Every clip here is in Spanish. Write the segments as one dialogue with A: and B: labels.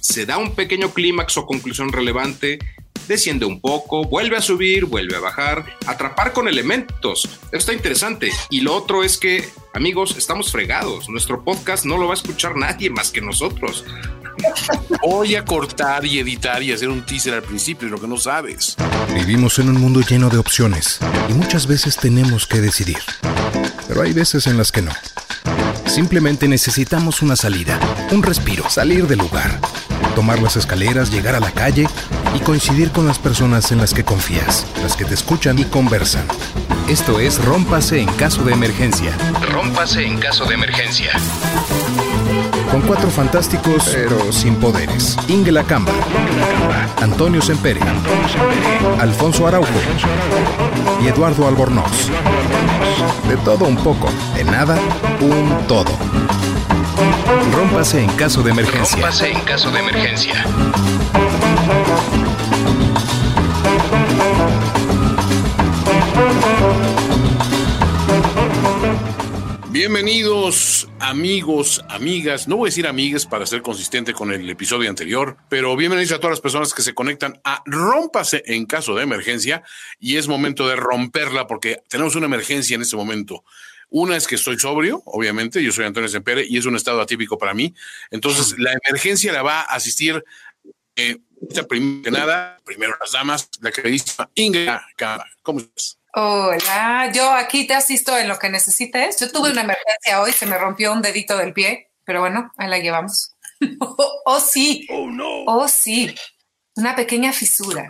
A: se da un pequeño clímax o conclusión relevante, desciende un poco, vuelve a subir, vuelve a bajar, atrapar con elementos. Esto está interesante. Y lo otro es que, amigos, estamos fregados. Nuestro podcast no lo va a escuchar nadie más que nosotros.
B: Voy a cortar y editar y hacer un teaser al principio, lo que no sabes.
C: Vivimos en un mundo lleno de opciones y muchas veces tenemos que decidir. Pero hay veces en las que no. Simplemente necesitamos una salida, un respiro, salir del lugar, tomar las escaleras, llegar a la calle y coincidir con las personas en las que confías, las que te escuchan y conversan. Esto es Rómpase en caso de emergencia. Rómpase en caso de emergencia. Con cuatro fantásticos, pero sin poderes. Ingela Camba, Antonio Sempere, Alfonso Araujo y Eduardo Albornoz. De todo un poco, de nada, un todo. Rómpase en caso de emergencia. Rómpase en caso de emergencia.
B: Bienvenidos amigos, amigas, no voy a decir amigas para ser consistente con el episodio anterior, pero bienvenidos a todas las personas que se conectan a Rómpase en caso de emergencia y es momento de romperla porque tenemos una emergencia en este momento. Una es que estoy sobrio, obviamente, yo soy Antonio Sempere y es un estado atípico para mí. Entonces, la emergencia la va a asistir, eh, primero que nada, primero las damas, la queridísima Ingrid ¿Cómo estás?
D: Hola, yo aquí te asisto en lo que necesites. Yo tuve una emergencia hoy, se me rompió un dedito del pie, pero bueno, ahí la llevamos. oh, sí. Oh, no. Oh, sí. Una pequeña fisura.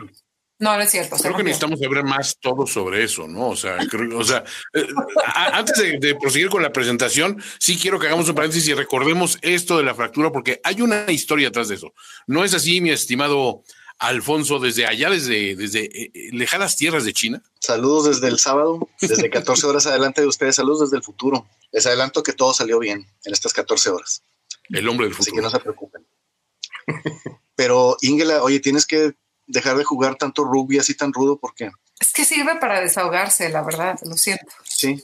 D: No, no es cierto.
B: Creo que necesitamos saber más todo sobre eso, ¿no? O sea, o sea eh, antes de, de, proseguir con la presentación, sí quiero que hagamos un paréntesis y recordemos esto de la fractura, porque hay una historia atrás de eso. No es así, mi estimado Alfonso, desde allá, desde, desde eh, eh, lejanas tierras de China.
E: Saludos desde el sábado, desde 14 horas adelante de ustedes. Saludos desde el futuro. Les adelanto que todo salió bien en estas 14 horas.
B: El hombre del futuro.
E: Así que no se preocupen. Pero Ingela, oye, tienes que dejar de jugar tanto rugby así tan rudo porque...
D: Es que sirve para desahogarse, la verdad, lo siento.
E: Sí.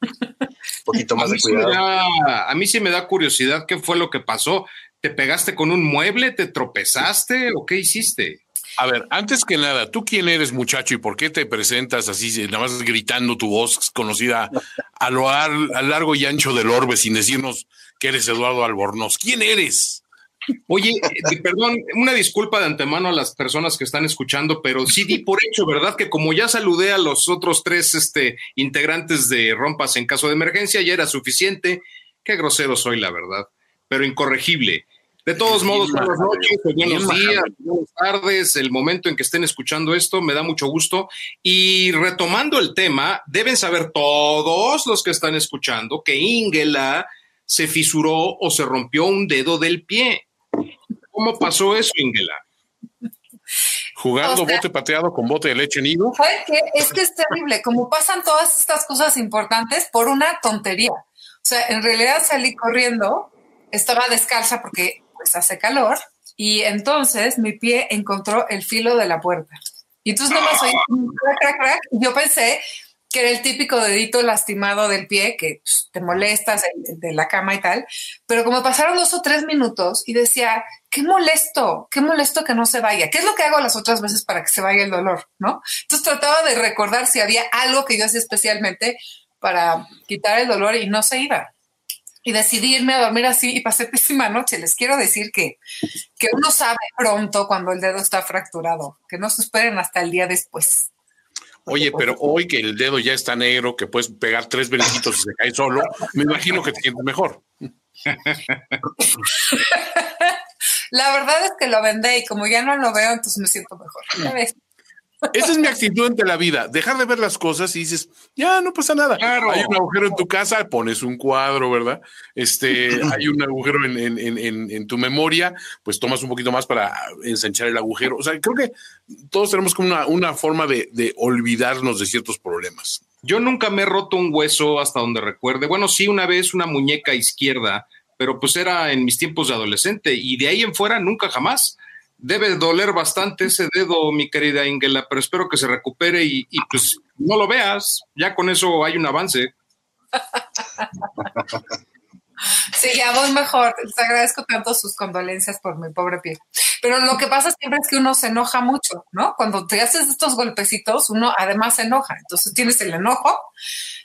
E: Un poquito más de cuidado.
A: a mí sí me da curiosidad qué fue lo que pasó. ¿Te pegaste con un mueble? ¿Te tropezaste o qué hiciste?
B: A ver, antes que nada, ¿tú quién eres, muchacho, y por qué te presentas así, nada más gritando tu voz conocida a lo largo y ancho del orbe sin decirnos que eres Eduardo Albornoz? ¿Quién eres?
A: Oye, eh, perdón, una disculpa de antemano a las personas que están escuchando, pero sí di por hecho, ¿verdad? Que como ya saludé a los otros tres este, integrantes de Rompas en caso de emergencia, ya era suficiente. Qué grosero soy, la verdad, pero incorregible. De todos modos, buenas noches, buenos días, buenas tardes, el momento en que estén escuchando esto, me da mucho gusto. Y retomando el tema, deben saber todos los que están escuchando que Ingela se fisuró o se rompió un dedo del pie. ¿Cómo pasó eso, Ingela?
B: Jugando bote pateado con bote de leche nido.
D: Es que es terrible, como pasan todas estas cosas importantes por una tontería. O sea, en realidad salí corriendo, estaba descalza porque pues hace calor y entonces mi pie encontró el filo de la puerta. Y entonces no más oí crack, crack, crack. Y yo pensé que era el típico dedito lastimado del pie que pues, te molestas de, la cama y tal. Pero como pasaron dos o tres minutos y decía, qué molesto, qué molesto que no se vaya. ¿Qué es lo que hago las otras veces para que se vaya el dolor? ¿No? Entonces trataba de recordar si había algo que yo hacía especialmente para quitar el dolor y no se iba y decidí irme a dormir así y pasé pésima noche. Les quiero decir que, que uno sabe pronto cuando el dedo está fracturado, que no se esperen hasta el día después.
B: Oye, pero hoy que el dedo ya está negro, que puedes pegar tres brinquitos y se cae solo, me imagino que te sientes mejor.
D: La verdad es que lo vendé y como ya no lo veo, entonces me siento mejor.
B: Esa es mi actitud ante la vida. Dejar de ver las cosas y dices, ya no pasa nada. Hay un agujero en tu casa, pones un cuadro, ¿verdad? Este, hay un agujero en, tu memoria, pues tomas un poquito más para ensanchar el agujero. O sea, creo que todos tenemos como una, forma de, de, olvidarnos de ciertos problemas.
A: Yo nunca me he roto un hueso hasta donde recuerde. Bueno, sí, una vez una muñeca izquierda, pero pues era en mis tiempos de adolescente y de ahí en fuera nunca jamás debe doler bastante ese dedo, mi querida Ingela, pero espero que se recupere y, pues no lo veas, ya con eso hay un avance.
D: Sí, ya voy mejor. Les agradezco tanto sus condolencias por mi pobre pie. Pero lo que pasa siempre es que uno se enoja mucho, ¿no? Cuando te haces estos golpecitos, uno además se enoja. Entonces tienes el enojo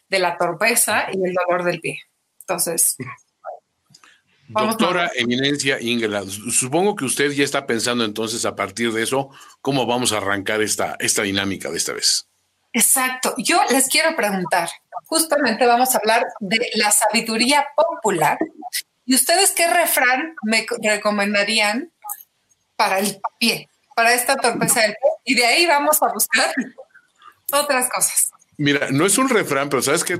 D: de la torpeza y el dolor del pie. Entonces.
B: Doctora Eminencia Ingela, supongo que usted ya está pensando entonces a partir de eso cómo vamos a arrancar esta, esta dinámica de esta vez.
D: Exacto. Yo les quiero preguntar, justamente vamos a hablar de la sabiduría popular. ¿Y ustedes qué refrán me recomendarían para el pie, para esta torpeza del pie? Y de ahí vamos a buscar otras cosas.
B: Mira, no es un refrán, pero ¿sabes qué,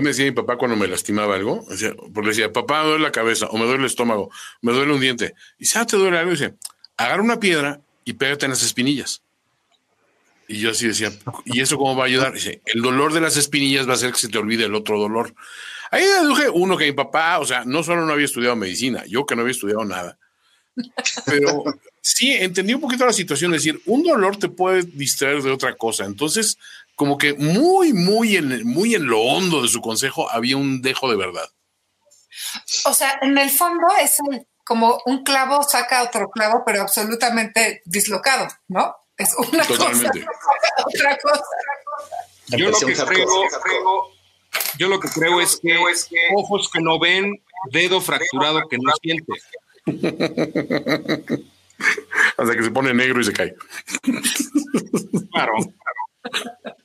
B: me decía mi papá cuando me lastimaba algo? Decía, porque decía, papá, me duele la cabeza, o me duele el estómago, me duele un diente. Y si ¿te duele algo? dice, agarra una piedra y pégate en las espinillas. Y yo así decía, ¿y eso cómo va a ayudar? Dice, el dolor de las espinillas va a hacer que se te olvide el otro dolor. Ahí deduje uno que mi papá, o sea, no solo no había estudiado medicina, yo que no había estudiado nada, pero sí entendí un poquito la situación, es decir, un dolor te puede distraer de otra cosa. Entonces, como que muy, muy en, muy en lo hondo de su consejo había un dejo de verdad.
D: O sea, en el fondo es como un clavo saca otro clavo, pero absolutamente dislocado, ¿no? Es una cosa, otra cosa.
A: Yo lo que creo, yo lo que creo es que, ojos que no ven, dedo fracturado que no siente.
B: Hasta que se pone negro y se cae.
A: Claro,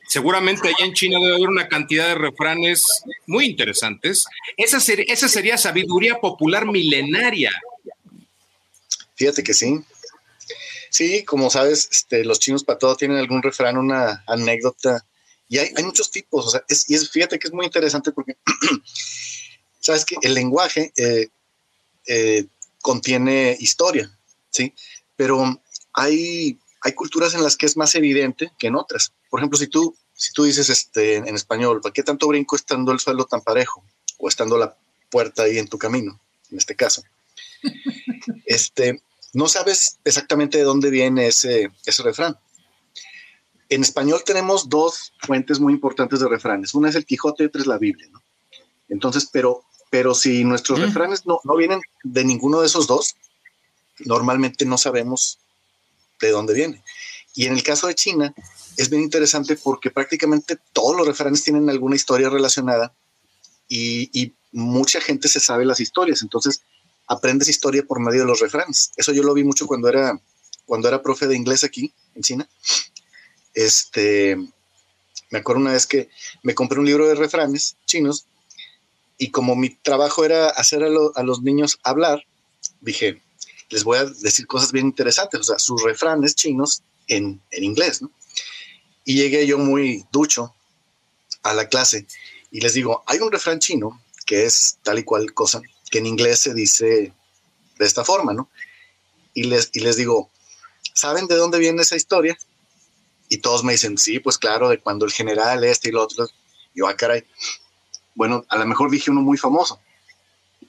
A: Seguramente allá en China debe haber una cantidad de refranes muy interesantes. Esa, esa sería sabiduría popular milenaria.
E: Fíjate que sí. Sí, como sabes, este, los chinos para todo tienen algún refrán, una anécdota. Y hay, muchos tipos. O sea, y es, fíjate que es muy interesante porque, sabes que el lenguaje eh, eh, contiene historia, ¿sí? Pero hay, hay culturas en las que es más evidente que en otras. Por ejemplo, si tú, si tú dices este, en español, ¿para qué tanto brinco estando el suelo tan parejo? O estando la puerta ahí en tu camino, en este caso. Este, no sabes exactamente de dónde viene ese, ese refrán. En español tenemos dos fuentes muy importantes de refranes. Una es el Quijote y otra es la Biblia. ¿no? Entonces, pero, pero si nuestros mm. refranes no, no vienen de ninguno de esos dos, normalmente no sabemos de dónde viene. Y en el caso de China, es bien interesante porque prácticamente todos los refranes tienen alguna historia relacionada y, mucha gente se sabe las historias. Entonces, aprendes historia por medio de los refranes. Eso yo lo vi mucho cuando era, cuando era profe de inglés aquí en China. Este, me acuerdo una vez que me compré un libro de refranes chinos y como mi trabajo era hacer a los niños hablar, dije, les voy a decir cosas bien interesantes, o sea, sus refranes chinos en, en inglés, ¿no? Y llegué yo muy ducho a la clase y les digo, hay un refrán chino que es tal y cual cosa, que en inglés se dice de esta forma, ¿no? Y les, y les digo, ¿saben de dónde viene esa historia? Y todos me dicen, sí, pues claro, de cuando el general este y lo otro. Yo, ah, caray. Bueno, a lo mejor dije uno muy famoso.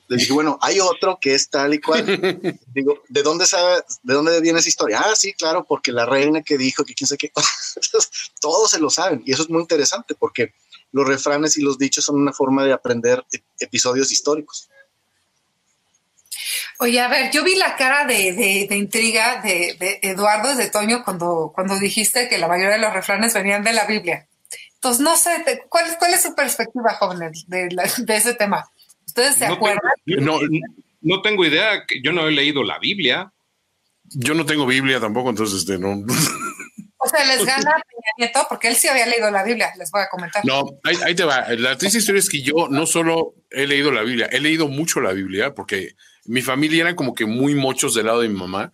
E: Le dije, bueno, hay otro que es tal y cual. Digo, ¿de dónde sabe, de dónde viene esa historia? Ah, sí, claro, porque la reina que dijo que quién sabe qué. Todos se lo saben. Y eso es muy interesante porque los refranes y los dichos son una forma de aprender episodios históricos.
D: Oye, a ver, yo vi la cara de, intriga de, Eduardo de Toño cuando, cuando dijiste que la mayoría de los refranes venían de la Biblia. Entonces, no sé, ¿cuál, cuál es su perspectiva, jóvenes, de, de ese tema? ¿Ustedes se acuerdan?
A: no, no tengo idea, yo no he leído la Biblia.
B: Yo no tengo Biblia tampoco, entonces este, no.
D: O sea, les gana Peña Nieto porque él sí había leído la Biblia, les voy a comentar.
B: No, ahí, te va. La triste historia es que yo no solo he leído la Biblia, he leído mucho la Biblia porque mi familia era como que muy mochos del lado de mi mamá.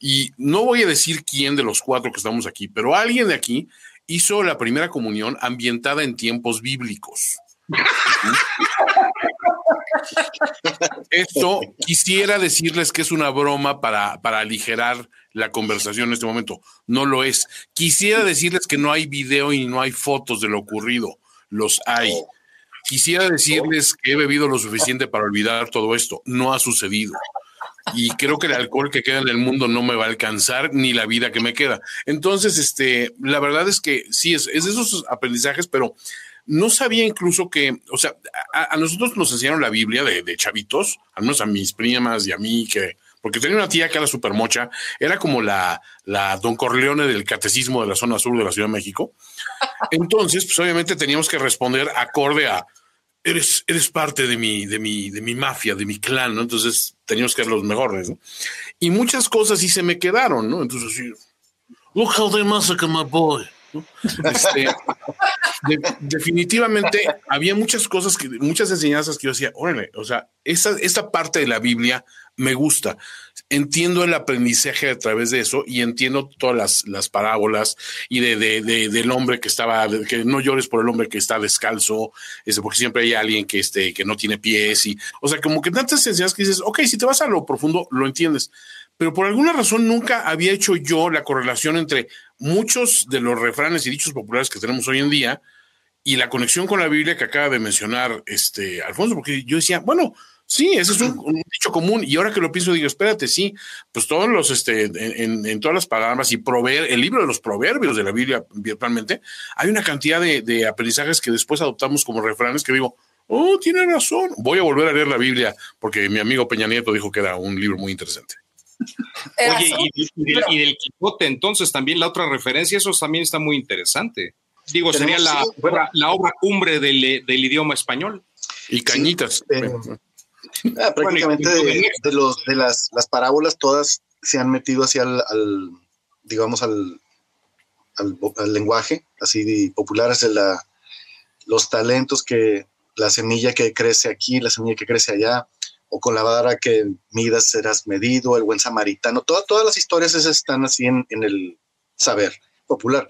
B: Y no voy a decir quién de los cuatro que estamos aquí, pero alguien de aquí hizo la primera comunión ambientada en tiempos bíblicos. Esto quisiera decirles que es una broma para, para aligerar la conversación en este momento. No lo es. Quisiera decirles que no hay video y no hay fotos de lo ocurrido. Los hay. Quisiera decirles que he bebido lo suficiente para olvidar todo esto. No ha sucedido. Y creo que el alcohol que queda en el mundo no me va a alcanzar ni la vida que me queda. Entonces, este, la verdad es que sí, es, es de esos aprendizajes, pero no sabía incluso que, o sea, a, nosotros nos enseñaron la Biblia de, chavitos, al menos a mis primas y a mí, que, porque tenía una tía que era súper mocha, era como la, la Don Corleone del catecismo de la zona sur de la Ciudad de México. Entonces, pues obviamente teníamos que responder acorde a, eres, eres parte de mi, de mi, de mi mafia, de mi clan, ¿no? Entonces teníamos que ser los mejores, ¿no? Y muchas cosas sí se me quedaron, ¿no? Entonces, sí, look how they massacre my boy. Este, definitivamente había muchas cosas, que, muchas enseñanzas que yo decía, órale, o sea, esta, esta parte de la Biblia me gusta. Entiendo el aprendizaje a través de eso y entiendo todas las, las parábolas y de, de, del hombre que estaba, que no llores por el hombre que está descalzo, este, porque siempre hay alguien que, este, que no tiene pies y, o sea, como que tantas enseñanzas que dices, ok, si te vas a lo profundo, lo entiendes. Pero por alguna razón nunca había hecho yo la correlación entre muchos de los refranes y dichos populares que tenemos hoy en día y la conexión con la Biblia que acaba de mencionar este Alfonso, porque yo decía, bueno, Sí, ese es un, dicho común. Y ahora que lo pienso, digo, espérate, sí, pues todos los, este, en, todas las palabras y proveer, el libro de los proverbios de la Biblia, virtualmente, hay una cantidad de, aprendizajes que después adoptamos como refranes que digo, oh, tiene razón. Voy a volver a leer la Biblia porque mi amigo Peña Nieto dijo que era un libro muy interesante.
A: Oye, y, del, Quijote, entonces también la otra referencia, eso también está muy interesante. Digo, sería la, obra, la obra cumbre del, idioma español.
B: Y cañitas.
E: Ah, prácticamente de, los, de las, las, parábolas todas se han metido hacia al, digamos, al, al, lenguaje, así popular, hacia la, los talentos que la semilla que crece aquí, la semilla que crece allá, o con la vara que midas serás medido, el buen samaritano, todas las historias están así en, el saber popular.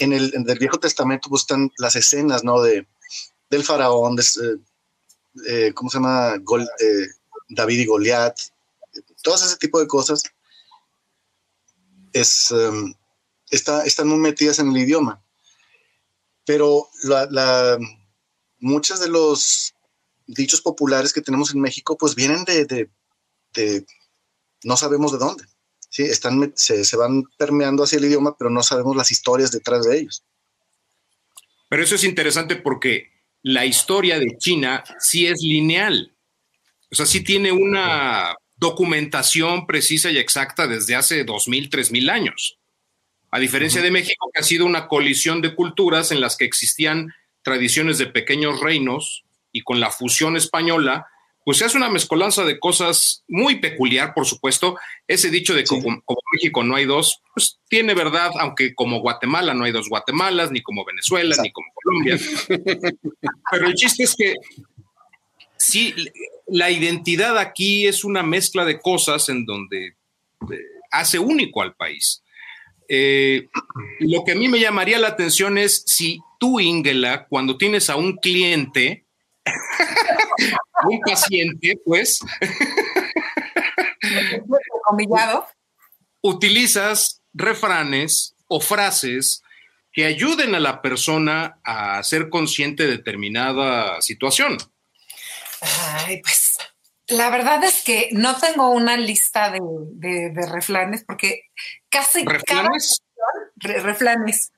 E: En el, Viejo Testamento están las escenas, ¿no? De, del faraón, de, eh, ¿cómo se llama? Eh, David y Goliat, todas ese tipo de cosas, em, está, están muy metidas en el idioma. Pero la, muchos de los dichos populares que tenemos en México, pues vienen de, no sabemos de dónde. ¿sí? Están, se, se, van permeando hacia el idioma, pero no sabemos las historias detrás de ellos.
A: Pero eso es interesante porque la historia de China sí es lineal. O sea, sí tiene una documentación precisa y exacta desde hace dos mil, tres mil años. A diferencia de México, que ha sido una colisión de culturas en las que existían tradiciones de pequeños reinos y con la fusión española, pues se hace una mezcolanza de cosas muy peculiar, por supuesto. Ese dicho de como, México no hay dos, pues tiene verdad, aunque como Guatemala no hay dos Guatemalas, ni como Venezuela, ni como Colombia. Pero el chiste es que sí, la identidad aquí es una mezcla de cosas en donde eh, hace único al país. Eh, lo que a mí me llamaría la atención es si tú, Ingela, cuando tienes a un cliente, un paciente, pues, utilizas refranes o frases que ayuden a la persona a ser consciente de determinada situación.
D: Ay, pues la verdad es que no tengo una lista de, refranes porque casi
A: ¿Reflanes?
D: cada reflanes.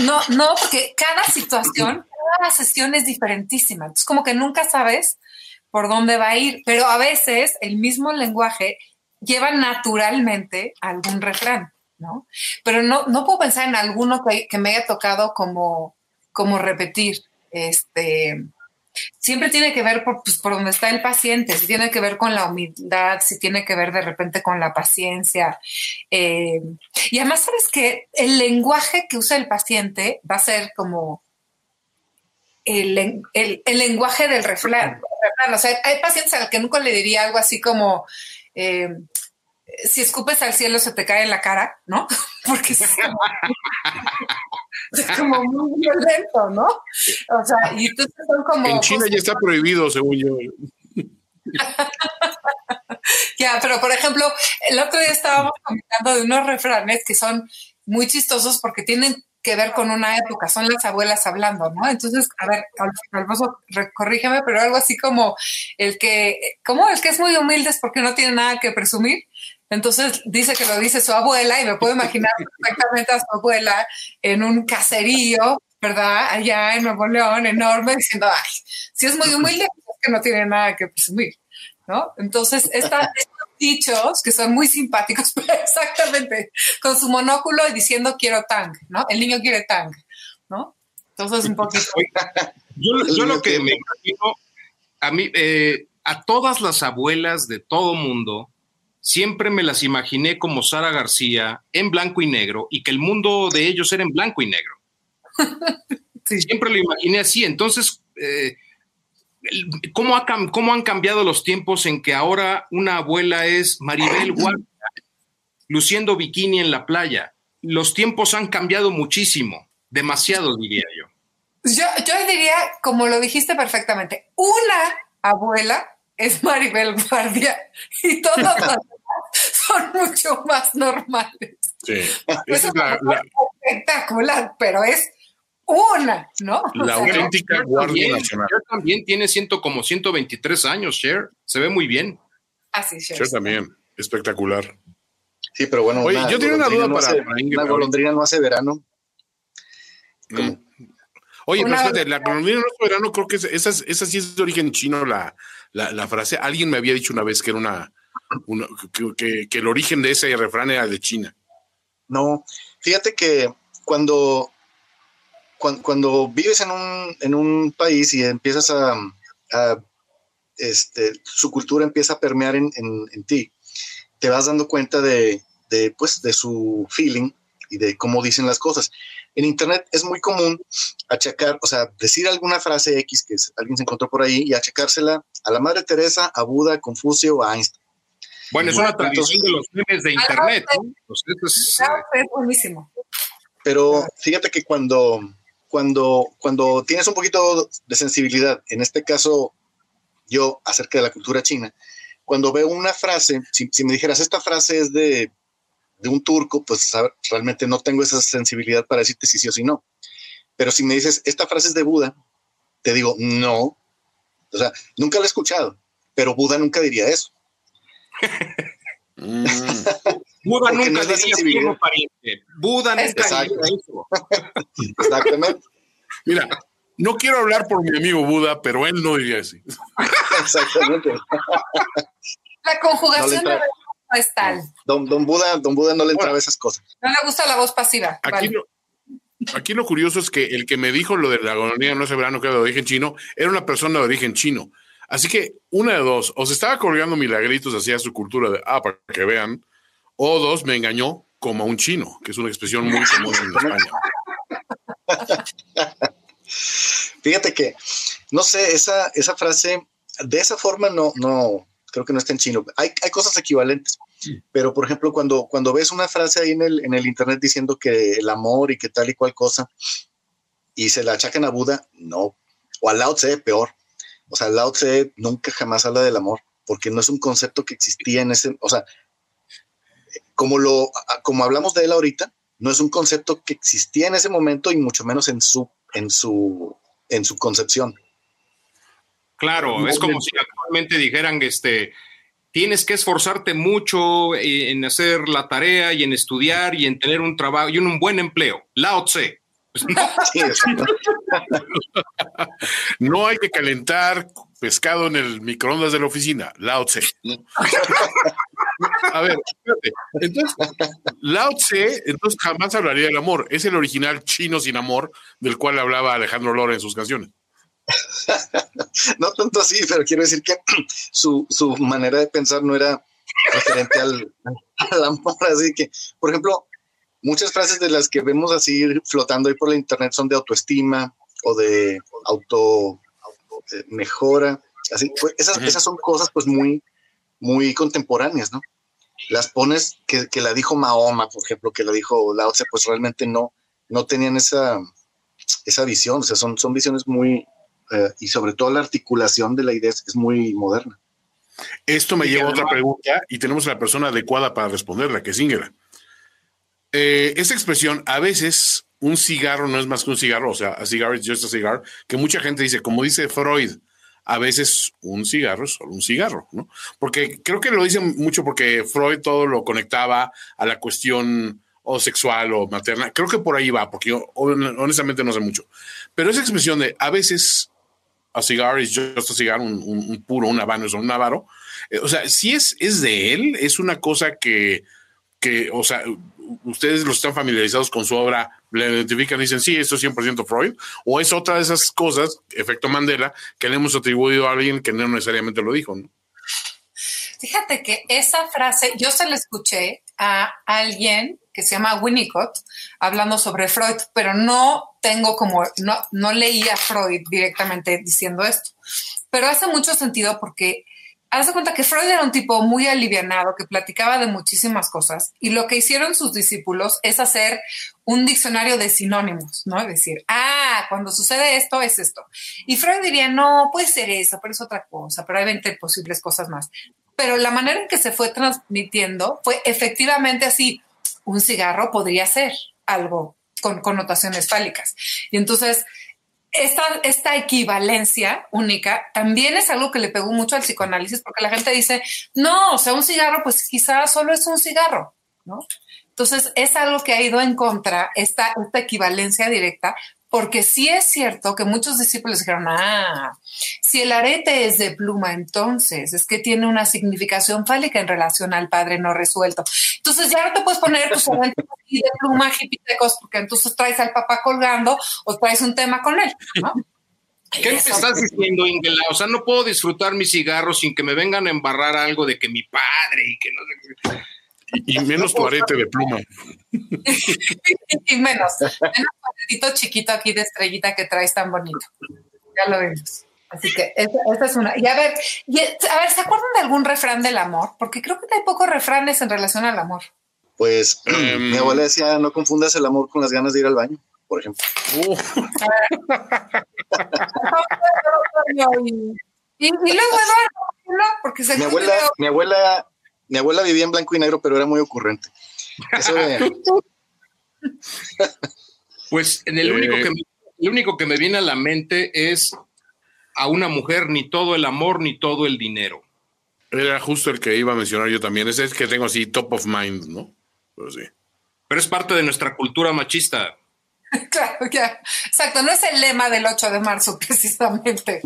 D: no, no, porque cada situación la sesión es diferentísima. Entonces, como que nunca sabes por dónde va a ir, pero a veces el mismo lenguaje lleva naturalmente algún refrán, ¿no? Pero no, no puedo pensar en alguno que, me haya tocado como, como repetir. Este, siempre tiene que ver por, pues, por está el paciente, si tiene que ver con la humildad, si tiene que ver de repente con la paciencia. Eh, y además, sabes que el lenguaje que usa el paciente va a ser como el, lenguaje del refrán. O sea, hay pacientes a los que nunca le diría algo así como, eh, si escupes al cielo se te cae en la cara, ¿no? Porque es como, muy violento, ¿no? O sea, y entonces son como...
B: En China ya está prohibido, según yo.
D: ya, pero por ejemplo, el otro día estábamos comentando de unos refranes que son muy chistosos porque tienen que ver con una época, son las abuelas hablando, ¿no? Entonces, a ver, Alfonso, corrígeme, pero algo así como el que, ¿cómo? El que es muy humilde es porque no tiene nada que presumir. Entonces dice que lo dice su abuela y me puedo imaginar perfectamente a su abuela en un caserío, ¿verdad? Allá en Nuevo León, enorme, diciendo, ay, si es muy humilde, es que no tiene nada que presumir, ¿no? Entonces, esta, estos dichos que son muy simpáticos, exactamente, con su monóculo y diciendo quiero tang, ¿no? El niño quiere tang, ¿no? Entonces, un poquito.
A: yo, yo lo que me imagino, a mí, eh, a todas las abuelas de todo mundo, siempre me las imaginé como Sara García en blanco y negro y que el mundo de ellos era en blanco y negro. Siempre lo imaginé así. Entonces, eh, ¿cómo, han cambiado los tiempos en que ahora una abuela es Maribel Guardia, luciendo bikini en la playa? Los tiempos han cambiado muchísimo, demasiado diría yo.
D: Yo, yo diría, como lo dijiste perfectamente, una abuela es Maribel Guardia y todos los son mucho más normales.
B: Sí.
D: es espectacular, pero es una, ¿no?
B: La auténtica Guardia Nacional.
A: Cher también tiene ciento, como 123 años, Cher. Se ve muy bien.
D: Así, Cher.
B: Cher también, espectacular.
E: Sí, pero bueno.
B: Oye, yo tengo una duda
E: no
B: para,
E: hace,
B: para Ingrid.
E: Una golondrina no hace verano.
B: Mm. Oye,
D: Una-
B: pero espérate, la golondrina no es verano, creo que es- esa, es- esa sí es de origen chino la, la, la frase. Alguien me había dicho una vez que era una, una- que, que- que el origen de ese refrán era de China.
E: No, fíjate que cuando, cuando, cuando vives en un, en un país y empiezas a, a, este, su cultura empieza a permear en, en- en ti, te vas dando cuenta de, de, pues, de su feeling y de cómo dicen las cosas. En Internet es muy común achacar, o sea, decir alguna frase X que alguien se encontró por ahí y achacársela a la Madre Teresa, a Buda, a Confucio o a Einstein.
A: Bueno, es una
E: Entonces-
A: tradición de los memes de internet. ¿no? Pues es,
D: Ah, es buenísimo.
E: Pero fíjate que cuando, cuando, cuando tienes un poquito de sensibilidad, en este caso yo acerca de la cultura china, cuando veo una frase, si, me dijeras esta frase es de, de un turco, pues realmente no tengo esa sensibilidad para decirte si sí o si no. Pero si me dices esta frase es de Buda, te digo no. O sea, nunca la he escuchado, pero Buda nunca diría eso.
B: Mm.
A: Buda
E: Porque
A: nunca
E: no
A: diría pariente. Buda nunca
E: Exacto.
A: diría eso.
E: Exactamente.
B: Mira, no quiero hablar por mi amigo Buda, pero él no diría así.
E: Exactamente.
D: La conjugación
E: No le
D: de no es tal.
E: Don, don Buda, don Buda no le entraba esas cosas.
D: No le gusta la voz pasiva.
B: Aquí,
D: Vale.
B: lo, aquí lo curioso es que el que me dijo lo de la golondrina no es verano, que era de origen chino, era una persona de origen chino. Así que una de dos, o se estaba colgando milagritos hacia su cultura de, ah, para que vean, o dos, me engañó como a un chino, que es una expresión muy común en España.
E: Fíjate que, no sé, esa, esa frase, de esa forma no, no, creo que no está en chino. Hay, hay cosas equivalentes, pero por ejemplo, cuando, cuando ves una frase ahí en el, en el internet diciendo que el amor y que tal y cual cosa, y se la achacan a Buda, no. O a Lao Tse, peor. O sea, Lao Tse nunca jamás habla del amor, porque no es un concepto que existía en ese, o sea, como lo, como hablamos de él ahorita, no es un concepto que existía en ese momento y mucho menos en su, en su, en su concepción.
A: Claro, es como si actualmente dijeran, este, tienes que esforzarte mucho en hacer la tarea y en estudiar y en tener un trabajo y un buen empleo. Lao Tse.
E: Sí.
B: No hay que calentar pescado en el microondas de la oficina. Lao Tse. A ver, espérate. Entonces, Lao Tse, entonces jamás hablaría del amor. Es el original chino sin amor del cual hablaba Alejandro Lora en sus canciones.
E: no tanto así, pero quiero decir que su, su manera de pensar no era referente al, al amor. Así que, por ejemplo, muchas frases de las que vemos así flotando ahí por la internet son de autoestima o de auto, auto eh, mejora. Así, pues esas, esas son cosas pues muy, muy contemporáneas, ¿no? Las pones que, que la dijo Mahoma, por ejemplo, que la dijo Lao Tse, pues realmente no, no tenían esa, esa visión, o sea, son, son visiones muy, eh, y sobre todo la articulación de la idea es, es muy moderna.
B: Esto me
A: Y
B: lleva a otra pregunta y tenemos a la persona adecuada para responderla, que es Ingrid. Eh, esta expresión, a veces un cigarro no es más que un cigarro, o sea, a cigar is just a cigar, que mucha gente dice, como dice Freud, a veces un cigarro es solo un cigarro, ¿no? Porque creo que lo dicen mucho porque Freud todo lo conectaba a la cuestión o sexual o materna. Creo que por ahí va, porque yo honestamente no sé mucho. Pero esa expresión de a veces a cigar is just a cigar, un, puro, un habano es un avaro. Eh, o sea, si es, es de él, es una cosa que, que, o sea, ustedes los están familiarizados con su obra, le identifican y dicen, sí, esto es 100% Freud, o es otra de esas cosas, efecto Mandela, que le hemos atribuido a alguien que no necesariamente lo dijo, ¿no?
D: Fíjate que esa frase yo se la escuché a alguien que se llama Winnicott hablando sobre Freud, pero no tengo como, no, no leí a Freud directamente diciendo esto. Pero hace mucho sentido porque haz de cuenta que Freud era un tipo muy alivianado que platicaba de muchísimas cosas y lo que hicieron sus discípulos es hacer un diccionario de sinónimos, ¿no? Es decir, ah, cuando sucede esto es esto. Y Freud diría, no, puede ser eso, pero es otra cosa, pero hay 20 posibles cosas más. Pero la manera en que se fue transmitiendo fue efectivamente así, un cigarro podría ser algo con connotaciones fálicas. Y entonces esta, esta equivalencia única también es algo que le pegó mucho al psicoanálisis porque la gente dice, no, o sea, un cigarro, pues quizás solo es un cigarro, ¿no? Entonces es algo que ha ido en contra, esta, esta equivalencia directa, porque sí es cierto que muchos discípulos dijeron, ah, si el arete es de pluma, entonces es que tiene una significación fálica en relación al padre no resuelto. Entonces ya no te puedes poner tus aretes de pluma hipitecos porque entonces traes al papá colgando o traes un tema con él, ¿no?
A: ¿Qué me estás diciendo, Ingela? O sea, no puedo disfrutar mi cigarro sin que me vengan a embarrar algo de que mi padre y que no sé
B: y, menos tu arete de pluma.
D: y menos, menos aretito chiquito aquí de estrellita que traes tan bonito. Ya lo vemos. Así que esa, es una. Y a ver, a ver, ¿se acuerdan de algún refrán del amor? Porque creo que hay pocos refranes en relación al amor.
E: Pues mi abuela decía, no confundas el amor con las ganas de ir al baño, por ejemplo.
D: y, luego Eduardo, porque se
E: mi abuela, mi abuela mi abuela vivía en blanco y negro, pero era muy ocurrente.
A: pues en el, único que me, el único que me viene a la mente es a una mujer ni todo el amor ni todo el dinero.
B: Era justo el que iba a mencionar yo también. Ese es que tengo así top of mind, ¿no? Pero sí.
A: Pero es parte de nuestra cultura machista.
D: claro, ya. Exacto, no es el lema del 8 de marzo, precisamente.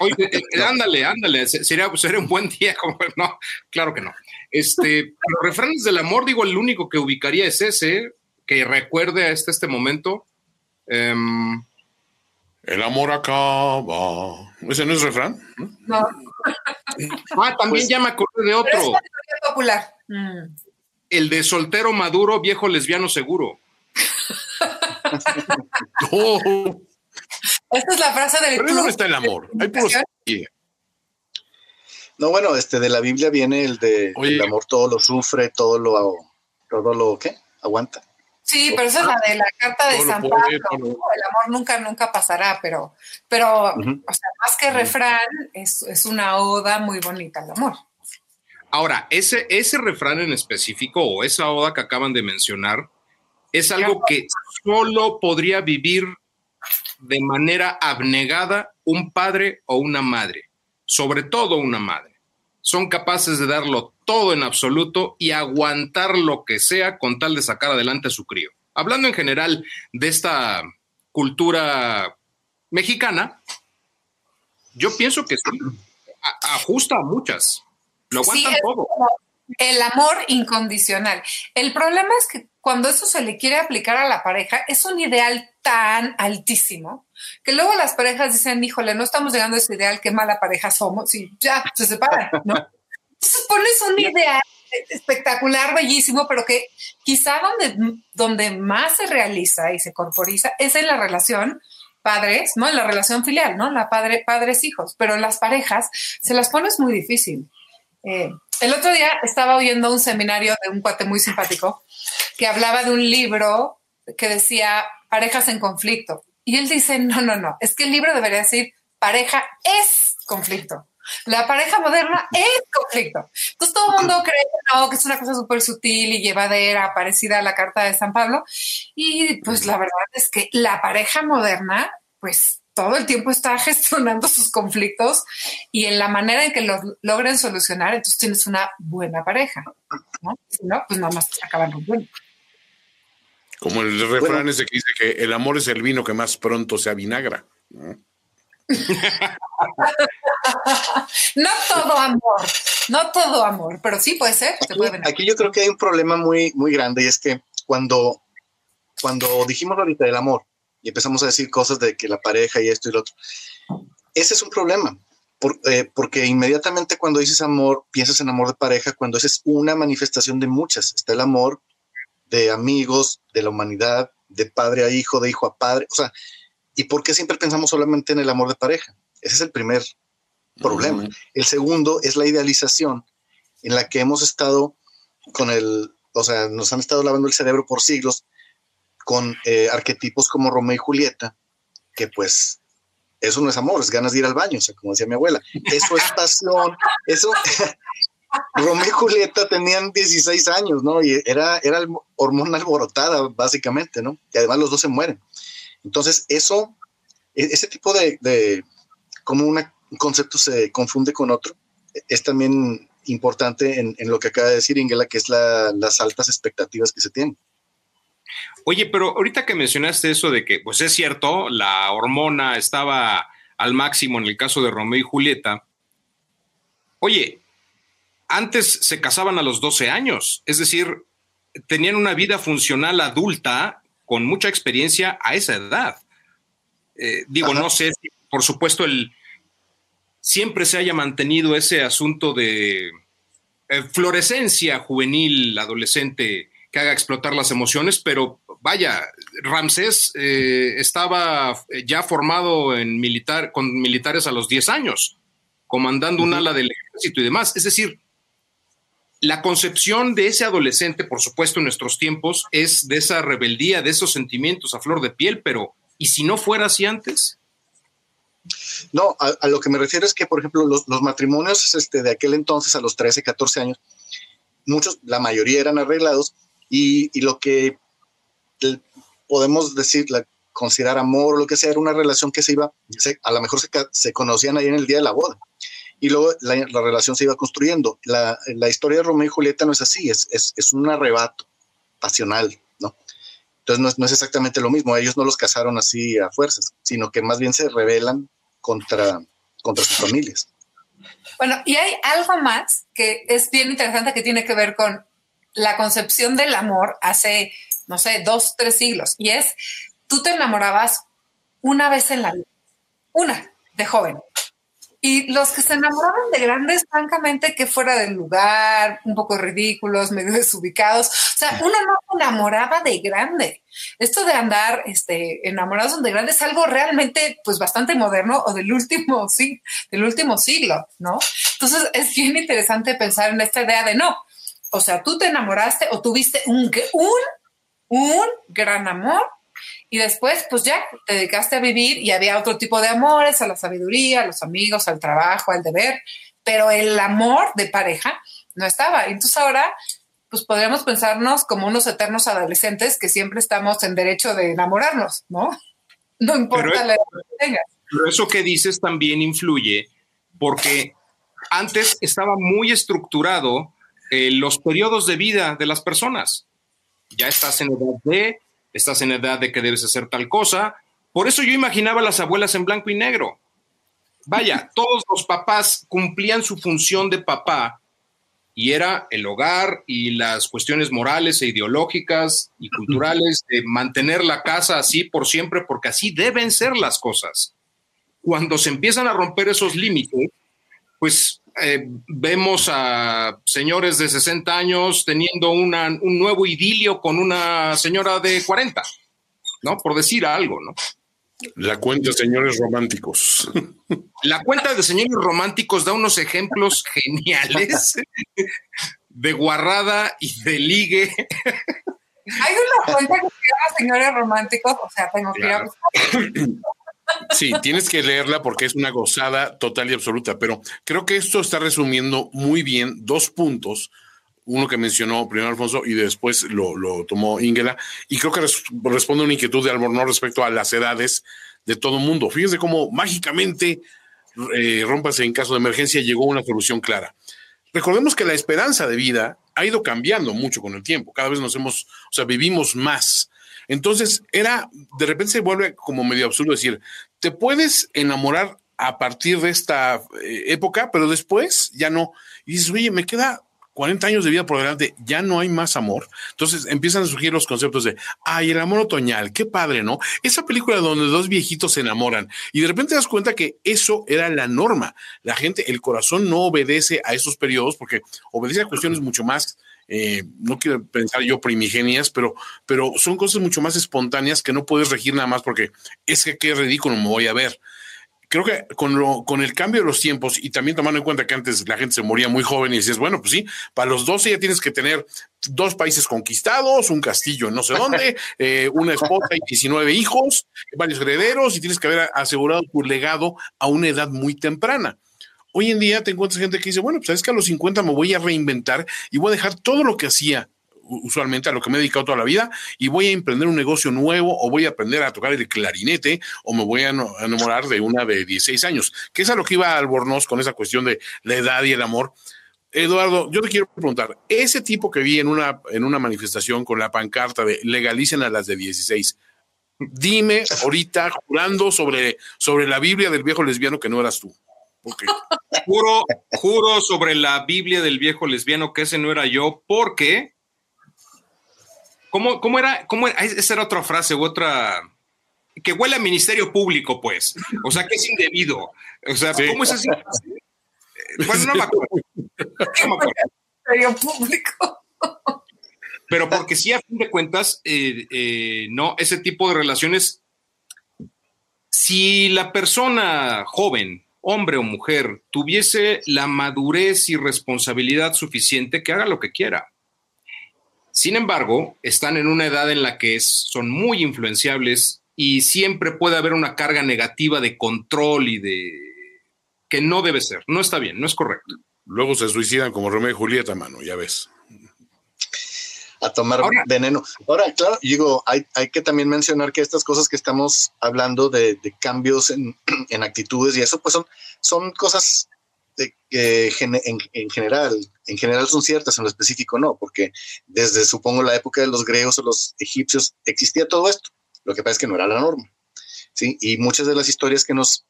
A: Oye, eh, eh, ándale, ándale, sería, sería un buen día, como no, claro que no. Este, los refranes del amor, digo, el único que ubicaría es ese, que recuerde a este, este momento. Em,
B: el amor acaba. ¿Ese no es refrán?
D: No.
A: ah, también pues, ya me acordé de otro.
D: Es popular.
A: Mm. El de soltero maduro, viejo lesbiano seguro.
D: oh. Esta es la frase del
B: Pero ¿Dónde está el amor? Hay
E: No, bueno, este de la Biblia viene el de el amor todo lo sufre, todo lo todo lo ¿qué? aguanta.
D: Sí, pero esa es la de la carta de San Pablo. El amor nunca, nunca pasará, pero, pero, o sea, más que refrán, es, es, una oda muy bonita al amor.
A: Ahora, ese, ese refrán en específico o esa oda que acaban de mencionar es algo que solo podría vivir de manera abnegada un padre o una madre, sobre todo una madre. Son capaces de darlo todo en absoluto y aguantar lo que sea con tal de sacar adelante a su crío. Hablando en general de esta cultura mexicana, yo pienso que sí, ajusta a muchas, lo aguantan todo.
D: El amor incondicional. El problema es que cuando eso se le quiere aplicar a la pareja, es un ideal tan altísimo que luego las parejas dicen, híjole, no estamos llegando a ese ideal, qué mala pareja somos, y ya, se separan, ¿no? Entonces pones un ideal espectacular, bellísimo, pero que quizá donde, donde más se realiza y se corporiza es en la relación padres, ¿no? En la relación filial, ¿no? La padre, padres-hijos, pero las parejas se las pones muy difícil. Eh, el otro día estaba oyendo un seminario de un cuate muy simpático que hablaba de un libro que decía parejas en conflicto. Y él dice, no, no, no, es que el libro debería decir pareja es conflicto. La pareja moderna es conflicto. Entonces todo el mundo cree que no, que es una cosa súper sutil y llevadera, parecida a la carta de San Pablo. Y pues la verdad es que la pareja moderna, pues todo el tiempo está gestionando sus conflictos y en la manera en que los logren solucionar, entonces tienes una buena pareja. ¿no? Si no, pues nada más acaban rompiendo.
B: Como el refrán ese que dice que el amor es el vino que más pronto se avinagra. ¿no?
D: no todo amor, no todo amor, pero sí puede ser.
E: Aquí, aquí, yo creo que hay un problema muy, muy grande y es que cuando, cuando dijimos ahorita del amor y empezamos a decir cosas de que la pareja y esto y lo otro, ese es un problema. Eh, porque inmediatamente cuando dices amor, piensas en amor de pareja, cuando esa es una manifestación de muchas. Está el amor de amigos, de la humanidad, de padre a hijo, de hijo a padre. O sea, ¿Y por qué siempre pensamos solamente en el amor de pareja? Ese es el primer problema. El segundo es la idealización en la que hemos estado con el, o sea, nos han estado lavando el cerebro por siglos con eh, arquetipos como Romeo y Julieta, que pues eso no es amor, es ganas de ir al baño, o sea, como decía mi abuela. Eso es pasión, eso... Romeo y Julieta tenían 16 años, ¿no? Y era, era hormona alborotada, básicamente, ¿no? Y además los dos se mueren. Entonces, eso, e-, ese tipo de, de como un concepto se confunde con otro, es también importante en, lo que acaba de decir Ingela, que es las altas expectativas que se tienen.
A: Oye, pero ahorita que mencionaste eso de que, pues es cierto, la hormona estaba al máximo en el caso de Romeo y Julieta. Oye, antes se casaban a los 12 años, es decir, tenían una vida funcional adulta con mucha experiencia a esa edad. Eh, digo, no sé si, por supuesto, el, siempre se haya mantenido ese asunto de eh, florescencia juvenil, adolescente, que haga explotar las emociones, pero vaya, Ramsés eh, estaba ya formado en militar, con militares a los 10 años, comandando un ala del ejército y demás. Es decir, la concepción de ese adolescente, por supuesto, en nuestros tiempos, es de esa rebeldía, de esos sentimientos a flor de piel, pero ¿y si no fuera así antes?
E: No, a, lo que me refiero es que, por ejemplo, los, matrimonios este, de aquel entonces, a los 13, 14 años, muchos, la mayoría eran arreglados y, lo que podemos decir, la, considerar amor o lo que sea, era una relación que se iba, a lo mejor se, se conocían ahí en el día de la boda y luego la, relación se iba construyendo. La, historia de Romeo y Julieta no es así, es, es, un arrebato pasional, ¿no? Entonces no es, exactamente lo mismo, ellos no los casaron así a fuerzas, sino que más bien se rebelan contra, contra sus familias.
D: Bueno, y hay algo más que es bien interesante que tiene que ver con la concepción del amor hace, no sé, dos, tres siglos, y es, tú te enamorabas una vez en la vida, una, de joven, y los que se enamoraban de grandes, francamente, que fuera del lugar, un poco ridículos, medio desubicados. O sea, uno no se enamoraba de grande. Esto de andar este, enamorados de grande es algo realmente, pues, bastante moderno o del último, sí, del último siglo, ¿no? Entonces, es bien interesante pensar en esta idea de no. O sea, tú te enamoraste o tuviste un, un, un gran amor y después, pues ya te dedicaste a vivir y había otro tipo de amores, a la sabiduría, a los amigos, al trabajo, al deber, pero el amor de pareja no estaba. Entonces ahora, pues podríamos pensarnos como unos eternos adolescentes que siempre estamos en derecho de enamorarnos, ¿no? No importa la edad que tengas.
A: Pero eso que dices también influye porque antes estaba muy estructurado eh, los periodos de vida de las personas. Ya estás en edad de, estás en edad de que debes hacer tal cosa. Por eso yo imaginaba a las abuelas en blanco y negro. Vaya, todos los papás cumplían su función de papá y era el hogar y las cuestiones morales e ideológicas y culturales de mantener la casa así por siempre, porque así deben ser las cosas. Cuando se empiezan a romper esos límites, pues eh, vemos a señores de 60 años teniendo un nuevo idilio con una señora de 40, ¿no? Por decir algo, ¿no?
B: La cuenta de señores románticos.
A: La cuenta de señores románticos da unos ejemplos geniales de guarrada y de ligue.
D: Hay una cuenta que se llama señores románticos, o sea, tengo que
B: Sí, tienes que leerla porque es una gozada total y absoluta, pero creo que esto está resumiendo muy bien dos puntos, uno que mencionó primero Alfonso y después lo, tomó Ingela, y creo que responde a una inquietud de Albornoz respecto a las edades de todo mundo. Fíjense cómo mágicamente eh, Rómpase en caso de emergencia llegó una solución clara. Recordemos que la esperanza de vida ha ido cambiando mucho con el tiempo. Cada vez nos hemos, o sea, vivimos más. Entonces, era, de repente se vuelve como medio absurdo decir, te puedes enamorar a partir de esta eh, época, pero después ya no. Y dices, oye, me queda 40 años de vida por delante, ya no hay más amor. Entonces empiezan a surgir los conceptos de, ay, el amor otoñal, qué padre, ¿no? Esa película donde dos viejitos se enamoran y de repente te das cuenta que eso era la norma. La gente, el corazón no obedece a esos periodos porque obedece a cuestiones mucho más eh, no quiero pensar yo primigenias, pero, pero son cosas mucho más espontáneas que no puedes regir nada más porque es que qué ridículo me voy a ver creo que con, lo, con el cambio de los tiempos y también tomando en cuenta que antes la gente se moría muy joven y dices, bueno, pues sí, para los 12 ya tienes que tener dos países conquistados, un castillo en no sé dónde, eh, una esposa y 19 hijos, varios herederos y tienes que haber asegurado tu legado a una edad muy temprana. Hoy en día te encuentras gente que dice, bueno, pues que a los 50 me voy a reinventar y voy a dejar todo lo que hacía usualmente a lo que me he dedicado toda la vida y voy a emprender un negocio nuevo o voy a aprender a tocar el clarinete o me voy a enamorar de una de 16 años, que es a lo que iba Albornoz con esa cuestión de la edad y el amor. Eduardo, yo te quiero preguntar, ese tipo que vi en una, en una manifestación con la pancarta de legalicen a las de 16, dime ahorita jurando sobre, sobre la Biblia del viejo lesbiano que no eras tú.
A: Juro, juro sobre la Biblia del viejo lesbiano que ese no era yo, porque ¿Cómo, era? ¿Cómo Esa era otra frase u otra. Que huele a ministerio público, pues. O sea, que es indebido. O sea, ¿cómo es así? Bueno, no me acuerdo.
D: Ministerio público.
A: Pero porque sí, a fin de cuentas, eh, eh, no, ese tipo de relaciones, si la persona joven, hombre o mujer, tuviese la madurez y responsabilidad suficiente, que haga lo que quiera. Sin embargo, están en una edad en la que son muy influenciables y siempre puede haber una carga negativa de control y de que no debe ser, no está bien, no es correcto.
B: Luego se suicidan como Romeo y Julieta, mano, ya ves.
E: A tomar veneno. Ahora, claro, digo, hay, que también mencionar que estas cosas que estamos hablando de, cambios en, en, actitudes y eso, pues son, son cosas en, general, en general son ciertas, en lo específico no, porque desde supongo la época de los griegos o los egipcios existía todo esto. Lo que pasa es que no era la norma. ¿sí? Y muchas de las historias que nos,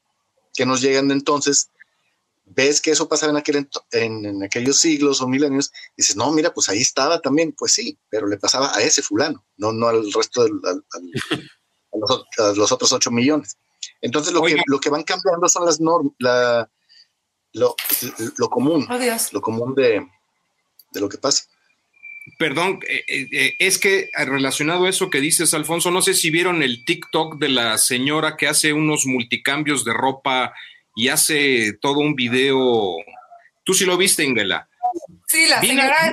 E: que nos llegan de entonces, ves que eso pasaba en, aquel, en, aquellos siglos o milenios, dices, no, mira, pues ahí estaba también, pues sí, pero le pasaba a ese fulano, no, no al resto de a, los, otros ocho millones. Entonces lo, que, lo que van cambiando son las normas, la, lo, lo común, oh, lo común de, de, lo que pasa.
A: Perdón, eh, eh, eh, es que relacionado a eso que dices, Alfonso, no sé si vieron el TikTok de la señora que hace unos multicambios de ropa y hace todo un video. ¿Tú sí lo viste, Ingela?
D: Sí, la señora de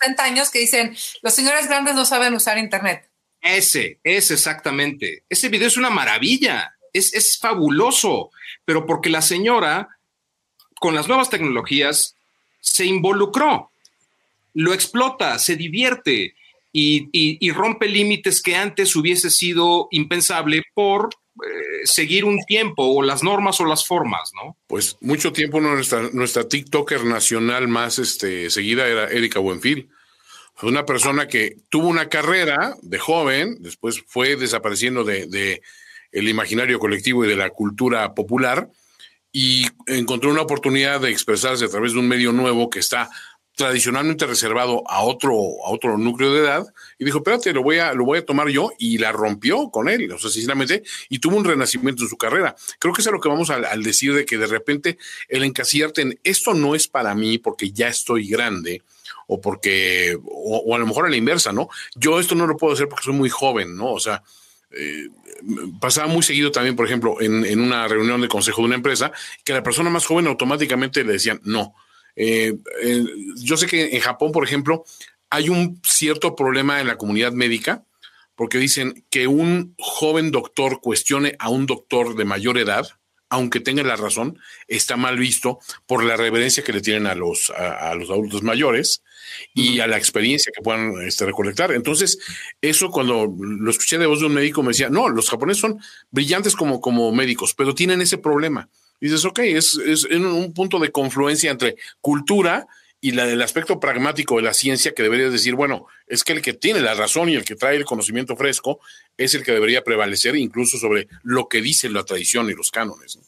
D: 60 años que dicen, los señores grandes no saben usar Internet.
A: Ese, ese exactamente. Ese video es una maravilla, es, es fabuloso, pero porque la señora con las nuevas tecnologías se involucró, lo explota, se divierte y, rompe límites que antes hubiese sido impensable por eh, seguir un tiempo o las normas o las formas, ¿no?
B: Pues mucho tiempo nuestra, TikToker nacional más este, seguida era Erika Buenfil. Una persona que tuvo una carrera de joven, después fue desapareciendo de, de el imaginario colectivo y de la cultura popular, y encontró una oportunidad de expresarse a través de un medio nuevo que está tradicionalmente reservado a otro, a otro núcleo de edad, y dijo, espérate, lo voy a, lo voy a tomar yo, y la rompió con él, o sea, sinceramente, y tuvo un renacimiento en su carrera. Creo que es a lo que vamos al, decir de que de repente el encasillarte en esto no es para mí porque ya estoy grande, o porque, o, a lo mejor a la inversa, ¿no? Yo esto no lo puedo hacer porque soy muy joven, ¿no? O sea, eh, pasaba muy seguido también, por ejemplo, en, una reunión de consejo de una empresa, que la persona más joven automáticamente le decían no. Eh, eh, yo sé que en Japón, por ejemplo, hay un cierto problema en la comunidad médica, porque dicen que un joven doctor cuestione a un doctor de mayor edad, aunque tenga la razón, está mal visto por la reverencia que le tienen a los, a, los adultos mayores y a la experiencia que puedan este, recolectar. Entonces, eso cuando lo escuché de voz de un médico me decía, no, los japoneses son brillantes como, como médicos, pero tienen ese problema. Dices, ok, es, es un punto de confluencia entre cultura y la del aspecto pragmático de la ciencia que deberías decir, bueno, es que el que tiene la razón y el que trae el conocimiento fresco es el que debería prevalecer incluso sobre lo que dice la tradición y los cánones.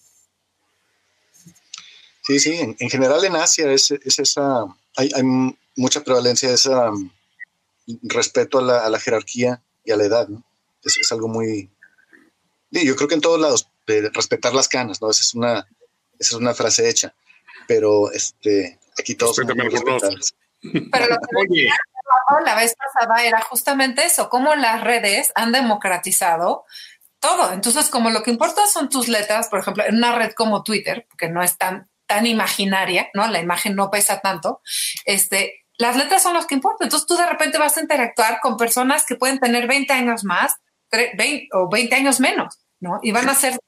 E: Sí, sí, en, general en Asia es, esa, hay, mucha prevalencia de ese um, respeto a la, jerarquía y a la edad, ¿no? Es, es algo muy... Yo creo que en todos lados, de respetar las canas, ¿no? Esa es una, esa es una frase hecha, pero este, Aquí todos Pero lo
D: que la vez pasada era justamente eso, cómo las redes han democratizado todo. Entonces, como lo que importa son tus letras, por ejemplo, en una red como Twitter, que no es tan, tan imaginaria, ¿no? La imagen no pesa tanto, este, las letras son las que importan. Entonces, tú de repente vas a interactuar con personas que pueden tener 20 años más 20, o 20 años menos, ¿no? Y van a ser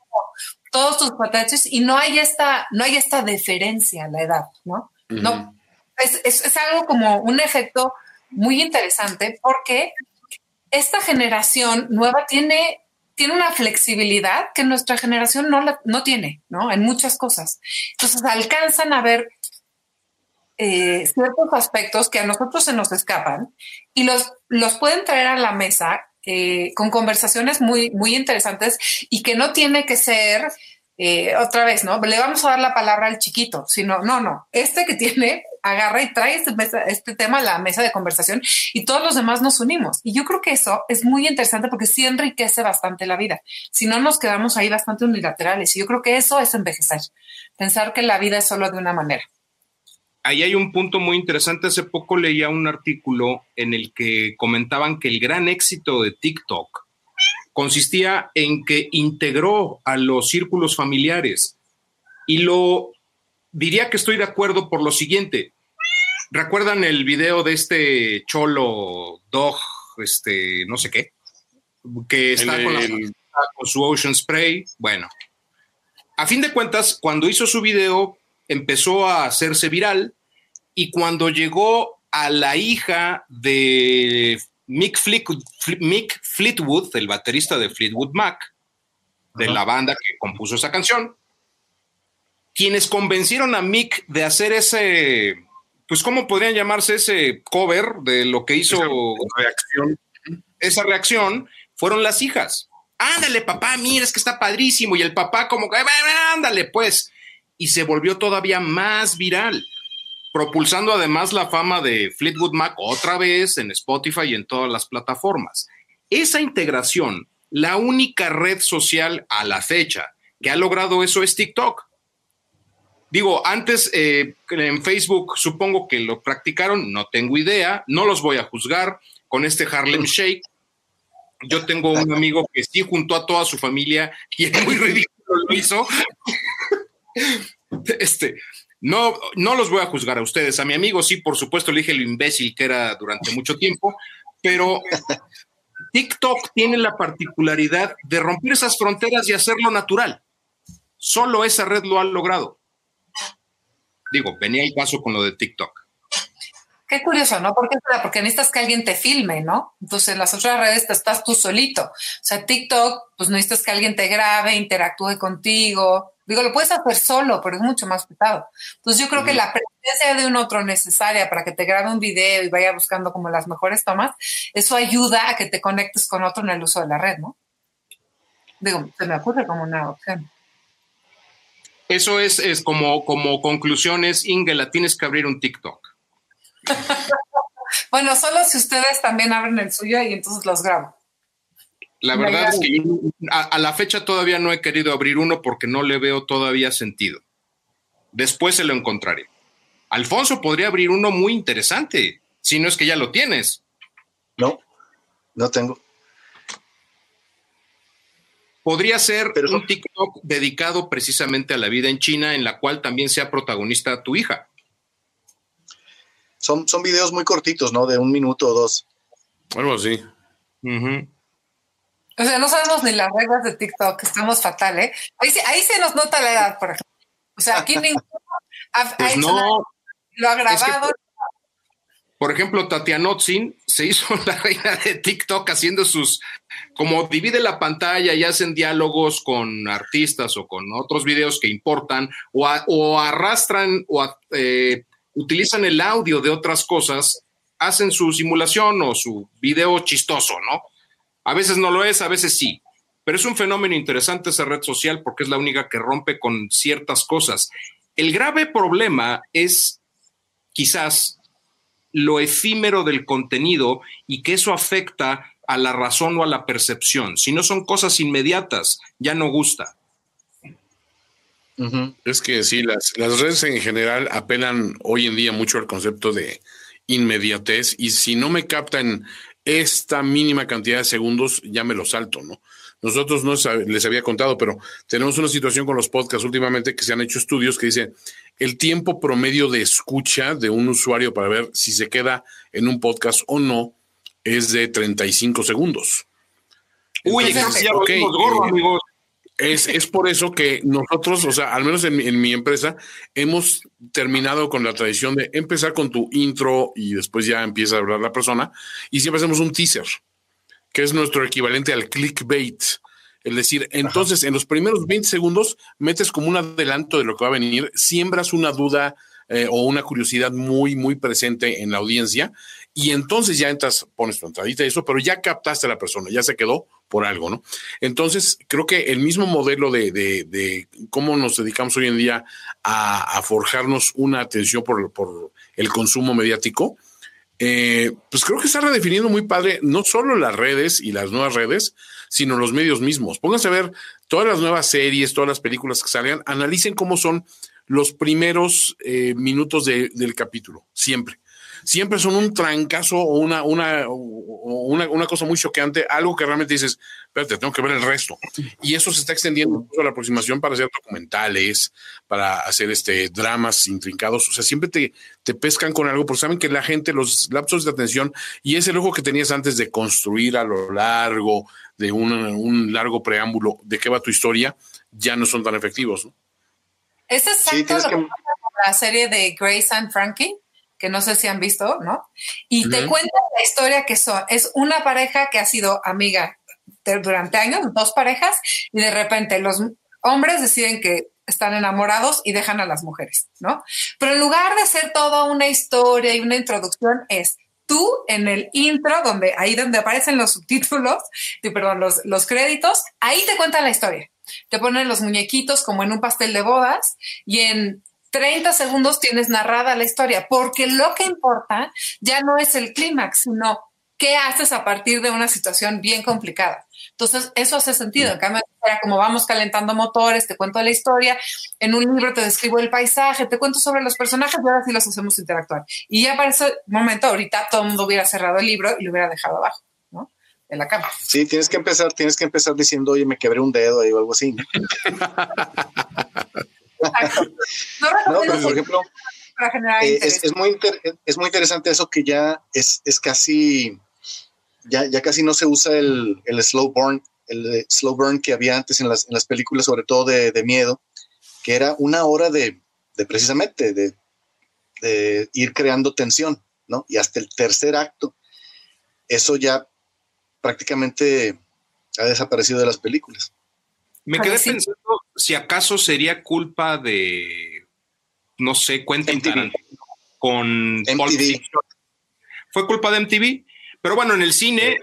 D: todos tus pataches y no hay esta, no hay esta deferencia a la edad, ¿no? No, es, es, algo como un efecto muy interesante porque esta generación nueva tiene, tiene una flexibilidad que nuestra generación no, la, no tiene, ¿no? En muchas cosas. Entonces alcanzan a ver eh, ciertos aspectos que a nosotros se nos escapan y los, los pueden traer a la mesa eh, con conversaciones muy, muy interesantes y que no tiene que ser eh, otra vez, ¿no? Le vamos a dar la palabra al chiquito, sino, no, no, este que tiene, agarra y trae este, este, tema a la mesa de conversación y todos los demás nos unimos. Y yo creo que eso es muy interesante porque sí enriquece bastante la vida. Si no, nos quedamos ahí bastante unilaterales. Y yo creo que eso es envejecer, pensar que la vida es solo de una manera.
A: Ahí hay un punto muy interesante. Hace poco leía un artículo en el que comentaban que el gran éxito de TikTok consistía en que integró a los círculos familiares. Y lo diría que estoy de acuerdo por lo siguiente. ¿Recuerdan el video de este cholo dog, este, no sé qué? Que está con, con su Ocean Spray. Bueno, a fin de cuentas, cuando hizo su video, empezó a hacerse viral y cuando llegó a la hija de Mick, Fleetwood, el baterista de Fleetwood Mac, de la banda que compuso esa canción, quienes convencieron a Mick de hacer ese, pues, ¿cómo podrían llamarse ese cover de lo que hizo esa reacción? Esa reacción fueron las hijas. Ándale, papá, mira, es que está padrísimo. Y el papá, como que, ándale, pues. Y se volvió todavía más viral propulsando además la fama de Fleetwood Mac otra vez en Spotify y en todas las plataformas. Esa integración, la única red social a la fecha que ha logrado eso es TikTok. Digo, antes eh, en Facebook supongo que lo practicaron, no tengo idea, no los voy a juzgar con este Harlem Shake. Yo tengo un amigo que sí juntó a toda su familia y es muy ridículo lo hizo. Este, no, no los voy a juzgar a ustedes. A mi amigo sí, por supuesto, le dije lo imbécil que era durante mucho tiempo, pero TikTok tiene la particularidad de romper esas fronteras y hacerlo natural. Solo esa red lo ha logrado. Digo, venía el paso con lo de TikTok.
D: Qué curioso, ¿no? Porque, porque necesitas que alguien te filme, ¿no? Entonces, en las otras redes te estás tú solito. O sea, TikTok, pues necesitas que alguien te grabe, interactúe contigo, Digo, lo puedes hacer solo, pero es mucho más pesado. Entonces yo creo que la presencia de un otro necesaria para que te grabe un video y vaya buscando como las mejores tomas, eso ayuda a que te conectes con otro en el uso de la red, ¿no? Digo, se me ocurre como una opción.
A: Eso es, es como, como conclusiones, Ingela, tienes que abrir un TikTok.
D: bueno, solo si ustedes también abren el suyo y entonces los grabo.
A: La verdad es que a, la fecha todavía no he querido abrir uno porque no le veo todavía sentido. Después se lo encontraré. Alfonso podría abrir uno muy interesante, si no es que ya lo tienes.
E: No, no tengo.
A: Podría ser un TikTok dedicado precisamente a la vida en China, en la cual también sea protagonista tu hija.
E: Son, son videos muy cortitos, ¿no? De un minuto o dos.
B: Algo así.
D: O sea, no sabemos ni las reglas de TikTok, estamos fatal, ¿eh? Ahí, ahí se nos nota la edad, por ejemplo. O sea, aquí ninguno
A: ha, pues no,
D: lo ha grabado.
A: por ejemplo, Tatiana Otzin se hizo la reina de TikTok haciendo sus, como divide la pantalla y hacen diálogos con artistas o con otros videos que importan, o, arrastran o eh, utilizan el audio de otras cosas, hacen su simulación o su video chistoso, ¿no? A veces no lo es, a veces sí. Pero es un fenómeno interesante esa red social porque es la única que rompe con ciertas cosas. El grave problema es quizás lo efímero del contenido y que eso afecta a la razón o a la percepción. Si no son cosas inmediatas, ya no gusta.
B: Es que sí, las, las redes en general apelan hoy en día mucho al concepto de inmediatez y si no me captan esta mínima cantidad de segundos ya me lo salto, ¿no? Nosotros no les había contado, pero tenemos una situación con los podcasts últimamente que se han hecho estudios que dicen el tiempo promedio de escucha de un usuario para ver si se queda en un podcast o no es de 35 segundos.
A: Uy, Entonces, ya okay, eh, amigos.
B: Es, por eso que nosotros, o sea, al menos en, mi empresa, hemos terminado con la tradición de empezar con tu intro y después ya empieza a hablar la persona y siempre hacemos un teaser, que es nuestro equivalente al clickbait. Es decir, entonces en los primeros 20 segundos metes como un adelanto de lo que va a venir, siembras una duda eh, o una curiosidad muy, muy presente en la audiencia y entonces ya entras, pones tu entradita y eso, pero ya captaste a la persona, ya se quedó por algo, ¿no? Entonces, creo que el mismo modelo de, de, cómo nos dedicamos hoy en día a, forjarnos una atención por, por el consumo mediático, eh, pues creo que está redefiniendo muy padre no solo las redes y las nuevas redes, sino los medios mismos. Pónganse a ver todas las nuevas series, todas las películas que salgan, analicen cómo son los primeros eh, minutos del capítulo, siempre siempre son un trancazo o una, una, una, una, cosa muy choqueante, algo que realmente dices, espérate, tengo que ver el resto. Y eso se está extendiendo a la aproximación para hacer documentales, para hacer este, dramas intrincados. O sea, siempre te, te pescan con algo, porque saben que la gente, los lapsos de atención y ese lujo que tenías antes de construir a lo largo de un, un largo preámbulo de qué va tu historia, ya no son tan efectivos. ¿no?
D: Es exacto lo que... la serie de Grace and Frankie que no sé si han visto, ¿no? Y te cuenta la historia que son, es una pareja que ha sido amiga durante años, dos parejas, y de repente los hombres deciden que están enamorados y dejan a las mujeres, ¿no? Pero en lugar de ser toda una historia y una introducción, es tú en el intro, donde ahí donde aparecen los subtítulos, perdón, los, los créditos, ahí te cuentan la historia. Te ponen los muñequitos como en un pastel de bodas y en 30 segundos tienes narrada la historia, porque lo que importa ya no es el clímax, sino qué haces a partir de una situación bien complicada. Entonces, eso hace sentido. En cambio, como vamos calentando motores, te cuento la historia, en un libro te describo el paisaje, te cuento sobre los personajes y ahora sí los hacemos interactuar. Y ya para ese momento, ahorita todo el mundo hubiera cerrado el libro y lo hubiera dejado abajo. En la cama.
E: Sí, tienes que empezar, tienes que empezar diciendo, oye, me quebré un dedo ahí o algo así. No, pero por ejemplo, eh, es, muy es muy interesante eso que ya es, casi, ya, ya casi no se usa el, slow burn, el slow burn que había antes en las, en las películas, sobre todo de, miedo, que era una hora de, precisamente de, ir creando tensión, ¿no? Y hasta el tercer acto, eso ya prácticamente ha desaparecido de las películas.
A: Me quedé pensando si acaso sería culpa de, no sé, Quentin Tarantino con MTV. Fue culpa de MTV. Pero bueno, en el cine,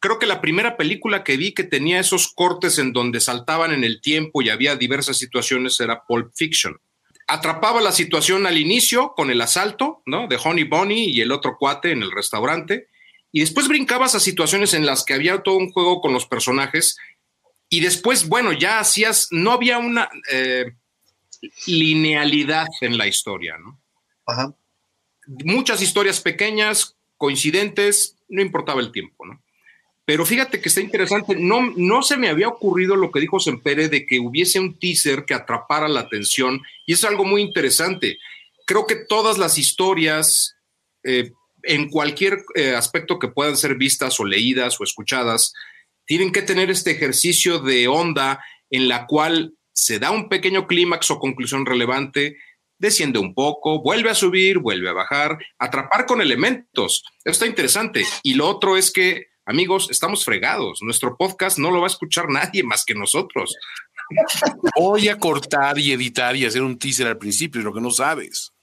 A: creo que la primera película que vi que tenía esos cortes en donde saltaban en el tiempo y había diversas situaciones era Pulp Fiction. Atrapaba la situación al inicio con el asalto, ¿no? De Honey Bunny y el otro cuate en el restaurante. Y después brincabas a situaciones en las que había todo un juego con los personajes y después, bueno, ya hacías, no había una eh, linealidad en la historia, ¿no? Ajá. Muchas historias pequeñas, coincidentes, no importaba el tiempo, ¿no? Pero fíjate que está interesante, no, no se me había ocurrido lo que dijo Sempere de que hubiese un teaser que atrapara la atención, y es algo muy interesante. Creo que todas las historias, eh, en cualquier eh, aspecto que puedan ser vistas o leídas o escuchadas, tienen que tener este ejercicio de onda en la cual se da un pequeño clímax o conclusión relevante, desciende un poco, vuelve a subir, vuelve a bajar, atrapar con elementos. Esto está interesante. Y lo otro es que, amigos, estamos fregados. Nuestro podcast no lo va a escuchar nadie más que nosotros.
B: Voy a cortar y editar y hacer un teaser al principio, lo que no sabes.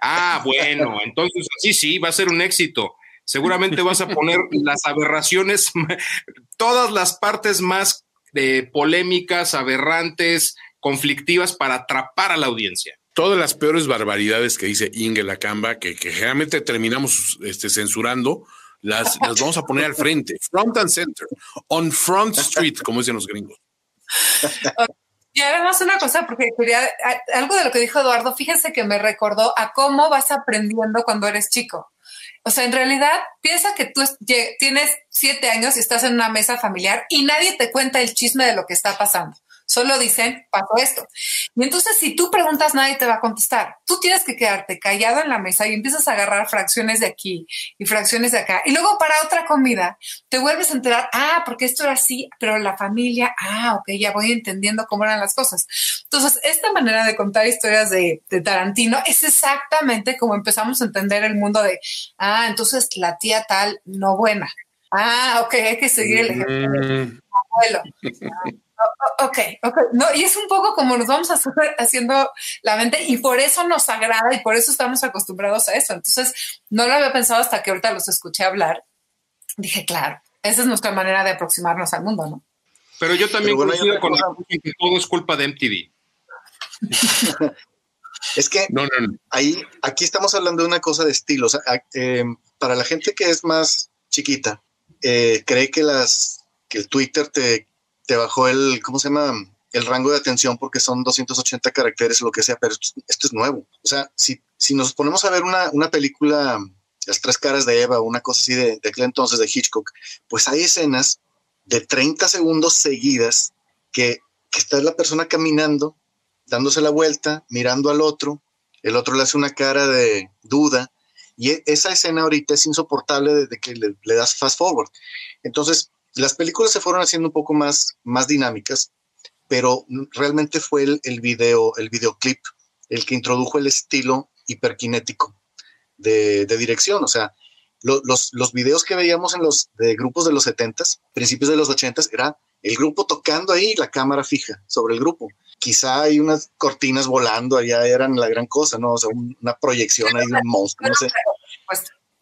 A: Ah, bueno, entonces sí, sí, va a ser un éxito. Seguramente vas a poner las aberraciones, todas las partes más de polémicas, aberrantes, conflictivas para atrapar a la audiencia.
B: Todas las peores barbaridades que dice Inge Lacamba, que, que generalmente terminamos este, censurando, las, las vamos a poner al frente, front and center, on Front Street, como dicen los gringos.
D: Y además una cosa, porque quería, algo de lo que dijo Eduardo, fíjense que me recordó a cómo vas aprendiendo cuando eres chico. O sea, en realidad, piensa que tú tienes siete años y estás en una mesa familiar y nadie te cuenta el chisme de lo que está pasando. Solo dicen, pasó esto. Y entonces, si tú preguntas, nadie te va a contestar. Tú tienes que quedarte callado en la mesa y empiezas a agarrar fracciones de aquí y fracciones de acá. Y luego para otra comida, te vuelves a enterar, ah, porque esto era así, pero la familia, ah, ok, ya voy entendiendo cómo eran las cosas. Entonces, esta manera de contar historias de, de Tarantino es exactamente como empezamos a entender el mundo de, ah, entonces la tía tal no buena. Ah, ok, hay que seguir el ejemplo. Mm. Abuelo. Ok, ok. No, y es un poco como nos vamos haciendo la mente y por eso nos agrada y por eso estamos acostumbrados a eso. Entonces, no lo había pensado hasta que ahorita los escuché hablar. Dije, claro, esa es nuestra manera de aproximarnos al mundo, ¿no?
A: Pero yo también bueno, coincido con que todo es culpa de MTV.
E: es que ahí, aquí estamos hablando de una cosa de estilo. Eh, para la gente que es más chiquita, eh, cree que las que el Twitter te bajó el, ¿cómo se llama? El rango de atención porque son 280 caracteres lo que sea, pero esto, es nuevo. O sea, si, si nos ponemos a ver una, una película, Las tres caras de Eva, una cosa así de, de aquel entonces de Hitchcock, pues hay escenas de 30 segundos seguidas que, está la persona caminando, dándose la vuelta, mirando al otro, el otro le hace una cara de duda, y e, esa escena ahorita es insoportable desde que le das fast forward. Entonces, las películas se fueron haciendo un poco más, más dinámicas, pero realmente fue el, el video, el videoclip, el que introdujo el estilo hiperkinético de, dirección. O sea, los, los videos que veíamos en los de grupos de los 70s, principios de los 80s, era el grupo tocando ahí la cámara fija sobre el grupo. Quizá hay unas cortinas volando, allá eran la gran cosa, ¿no? O sea, una proyección ahí de un monstruo, no sé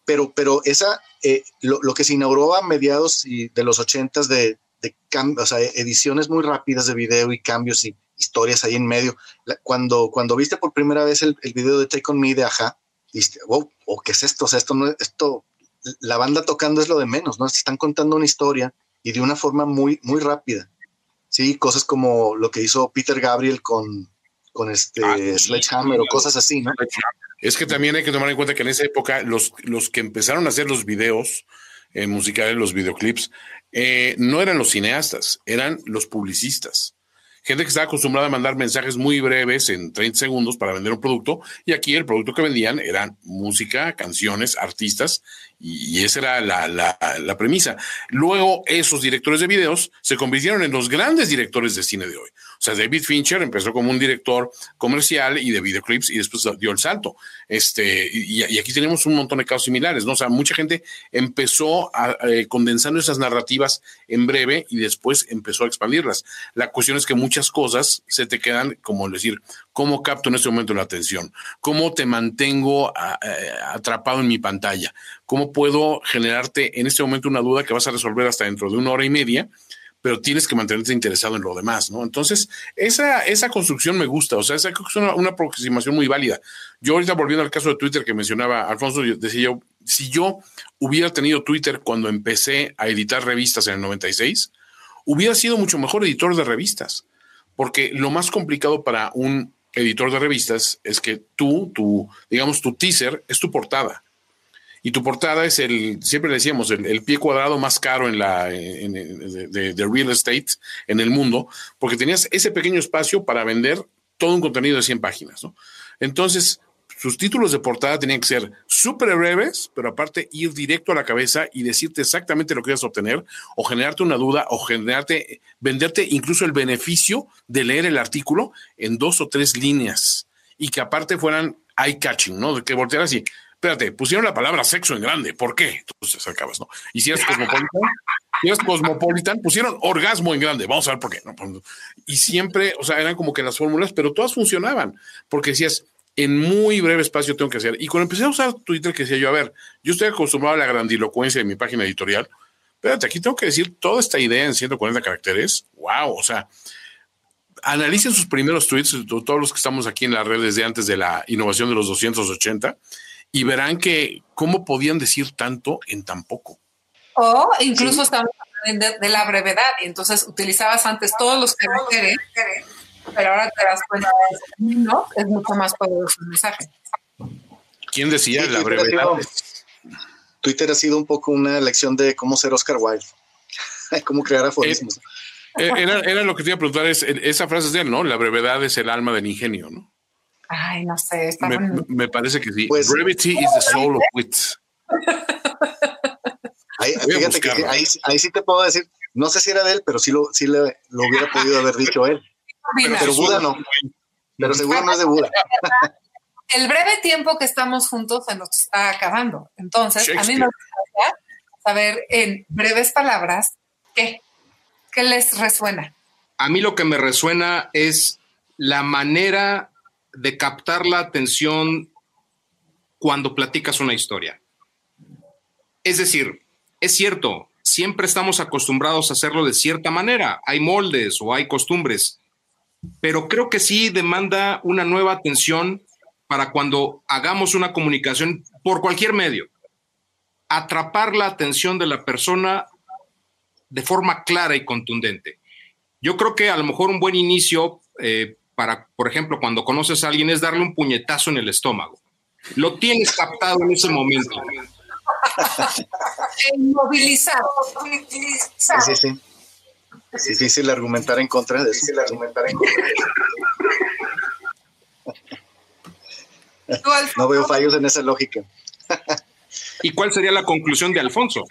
E: pero, pero esa, eh, lo, que se inauguró a mediados de los ochentas de, de o sea, ediciones muy rápidas de video y cambios y historias ahí en medio. cuando, cuando viste por primera vez el, el video de Take On Me de Aja, dijiste, wow, oh, ¿qué es esto? O sea, esto no esto, la banda tocando es lo de menos, ¿no? Están contando una historia y de una forma muy, muy rápida. Sí, cosas como lo que hizo Peter Gabriel con, con este ah, Sledgehammer o cosas así, ¿no?
B: Es que también hay que tomar en cuenta que en esa época los, los que empezaron a hacer los videos eh, musicales, los videoclips, eh, no eran los cineastas, eran los publicistas. Gente que estaba acostumbrada a mandar mensajes muy breves en 30 segundos para vender un producto y aquí el producto que vendían eran música, canciones, artistas y, esa era la, la, premisa. Luego esos directores de videos se convirtieron en los grandes directores de cine de hoy. O sea, David Fincher empezó como un director comercial y de videoclips y después dio el salto. Este, y, aquí tenemos un montón de casos similares, ¿no? O sea, mucha gente empezó a, eh, condensando esas narrativas en breve y después empezó a expandirlas. La cuestión es que muchas cosas se te quedan, como decir, ¿cómo capto en este momento la atención? ¿Cómo te mantengo atrapado en mi pantalla? ¿Cómo puedo generarte en este momento una duda que vas a resolver hasta dentro de una hora y media? pero tienes que mantenerte interesado en lo demás, ¿no? Entonces, esa, esa construcción me gusta, o sea, esa es una, aproximación muy válida. Yo ahorita volviendo al caso de Twitter que mencionaba Alfonso, decía yo, si yo hubiera tenido Twitter cuando empecé a editar revistas en el 96, hubiera sido mucho mejor editor de revistas, porque lo más complicado para un editor de revistas es que tú, tu, digamos, tu teaser es tu portada y tu portada es el, siempre decíamos, el, pie cuadrado más caro en la, de, real estate en el mundo, porque tenías ese pequeño espacio para vender todo un contenido de 100 páginas, ¿no? Entonces, sus títulos de portada tenían que ser súper breves, pero aparte ir directo a la cabeza y decirte exactamente lo que ibas a obtener, o generarte una duda, o generarte, venderte incluso el beneficio de leer el artículo en dos o tres líneas, y que aparte fueran eye-catching, ¿no? De que voltearas y, espérate, pusieron la palabra sexo en grande, ¿por qué? Entonces acabas, ¿no? Y si eres cosmopolitan, si eres cosmopolitan, pusieron orgasmo en grande, vamos a ver por qué. ¿no? Y siempre, o sea, eran como que las fórmulas, pero todas funcionaban, porque decías, en muy breve espacio tengo que hacer. Y cuando empecé a usar Twitter, que decía yo, a ver, yo estoy acostumbrado a la grandilocuencia de mi página editorial, espérate, aquí tengo que decir toda esta idea en 140 caracteres. Wow, o sea, analicen sus primeros tweets, todos los que estamos aquí en la red desde antes de la innovación de los 280, y verán que cómo podían decir tanto en tan poco.
D: O incluso estamos hablando de, la brevedad, y entonces utilizabas antes todos los caracteres pero ahora te das cuenta de no es mucho más poderoso el mensaje.
B: ¿Quién decía la brevedad?
E: Twitter ha sido un poco una lección de cómo ser Oscar Wilde, cómo crear aforismos.
B: Eh, eh, era, lo que te iba a preguntar, es, esa frase es de él, ¿no? La brevedad es el alma del ingenio, ¿no?
D: Ay, no sé.
B: Me, me, parece que sí. Pues, Brevity is the soul of wit.
E: Ahí, fíjate que ahí, ahí, sí te puedo decir, no sé si era de él, pero sí lo, sí le, lo hubiera podido haber dicho él. Pero, Buda no. Pero seguro no es de Buda.
D: El breve tiempo que estamos juntos se nos está acabando. Entonces, a mí me gustaría saber en breves palabras qué, qué les resuena.
A: A mí lo que me resuena es la manera de captar la atención cuando platicas una historia. Es decir, es cierto, siempre estamos acostumbrados a hacerlo de cierta manera. Hay moldes o hay costumbres, pero creo que sí demanda una nueva atención para cuando hagamos una comunicación por cualquier medio. Atrapar la atención de la persona de forma clara y contundente. Yo creo que a lo mejor un buen inicio eh, para, por ejemplo, cuando conoces a alguien es darle un puñetazo en el estómago. Lo tienes captado en ese momento.
D: Inmovilizado.
E: Sí, sí, sí. Es difícil argumentar en contra de eso. Difícil argumentar en contra No veo fallos en esa lógica.
A: ¿Y cuál sería la conclusión de Alfonso?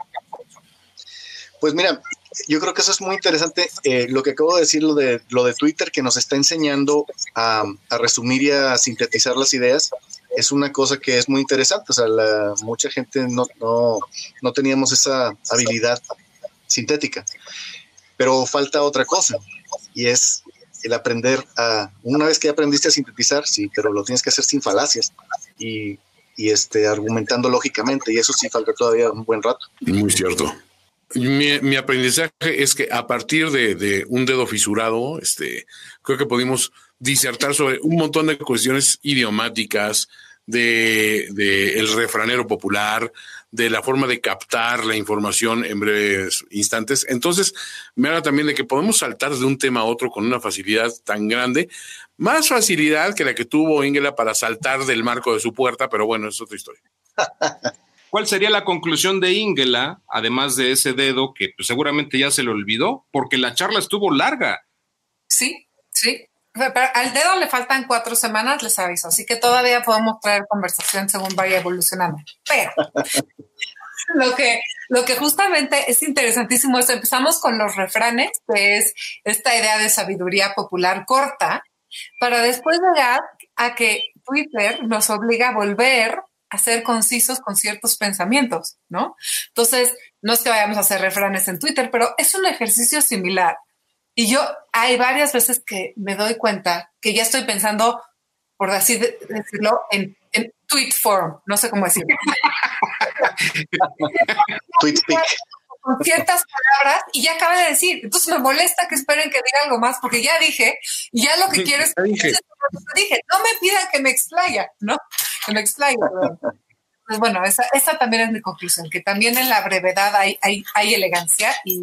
E: Pues mira, yo creo que eso es muy interesante. Eh, lo que acabo de decir, lo de, lo de Twitter, que nos está enseñando a, resumir y a sintetizar las ideas, es una cosa que es muy interesante. O sea, mucha gente no, no, no teníamos esa habilidad sintética. Pero falta otra cosa y es el aprender a, una vez que aprendiste a sintetizar, sí, pero lo tienes que hacer sin falacias y, y este, argumentando lógicamente y eso sí falta todavía un buen rato.
B: Muy cierto. Mi, aprendizaje es que a partir de, de, un dedo fisurado, este, creo que pudimos disertar sobre un montón de cuestiones idiomáticas, de, de el refranero popular, de la forma de captar la información en breves instantes. Entonces, me habla también de que podemos saltar de un tema a otro con una facilidad tan grande, más facilidad que la que tuvo Ingela para saltar del marco de su puerta, pero bueno, es otra historia.
A: ¿Cuál sería la conclusión de Ingela, además de ese dedo que pues, seguramente ya se le olvidó? Porque la charla estuvo larga.
D: Sí, sí. al dedo le faltan cuatro semanas, les aviso, así que todavía podemos traer conversación según vaya evolucionando. Pero lo que, lo que justamente es interesantísimo es empezamos con los refranes, que es esta idea de sabiduría popular corta, para después llegar a que Twitter nos obliga a volver a ser concisos con ciertos pensamientos, ¿no? Entonces, no es que vayamos a hacer refranes en Twitter, pero es un ejercicio similar. Y yo hay varias veces que me doy cuenta que ya estoy pensando, por así decirlo, en, tweet form, no sé cómo decirlo.
E: tweet.
D: Con ciertas palabras y ya acaba de decir. Entonces me molesta que esperen que diga algo más porque ya dije y ya lo que quiero es dije. dije. No me pidan que me explaya, ¿no? Que me explaye. Pues bueno, esa, esa también es mi conclusión, que también en la brevedad hay, hay, hay elegancia y,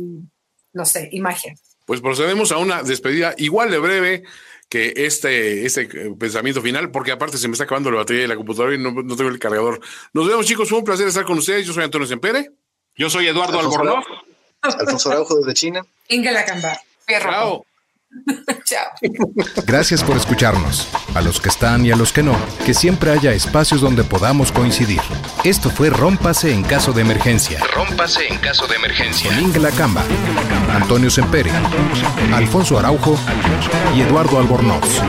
D: no sé, imagen.
B: Pues procedemos a una despedida igual de breve que este, este pensamiento final, porque aparte se me está acabando la batería de la computadora y no, tengo el cargador. Nos vemos, chicos. Fue un placer estar con ustedes. Yo soy Antonio Sempere.
A: Yo soy Eduardo Albornoz.
E: Alfonso Araujo desde China.
D: Inga Lacamba.
B: Chao.
D: Chao.
C: Gracias por escucharnos. A los que están y a los que no, que siempre haya espacios donde podamos coincidir. Esto fue Rómpase en caso de emergencia.
F: Rómpase en caso de emergencia.
C: Con Ingela Camba, Antonio Sempere, Alfonso Araujo y Eduardo Albornoz.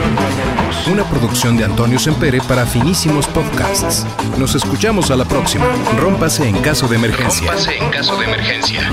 C: Una producción de Antonio Sempere para finísimos podcasts. Nos escuchamos a la próxima. Rómpase en caso de emergencia.
F: Rómpase en caso de emergencia.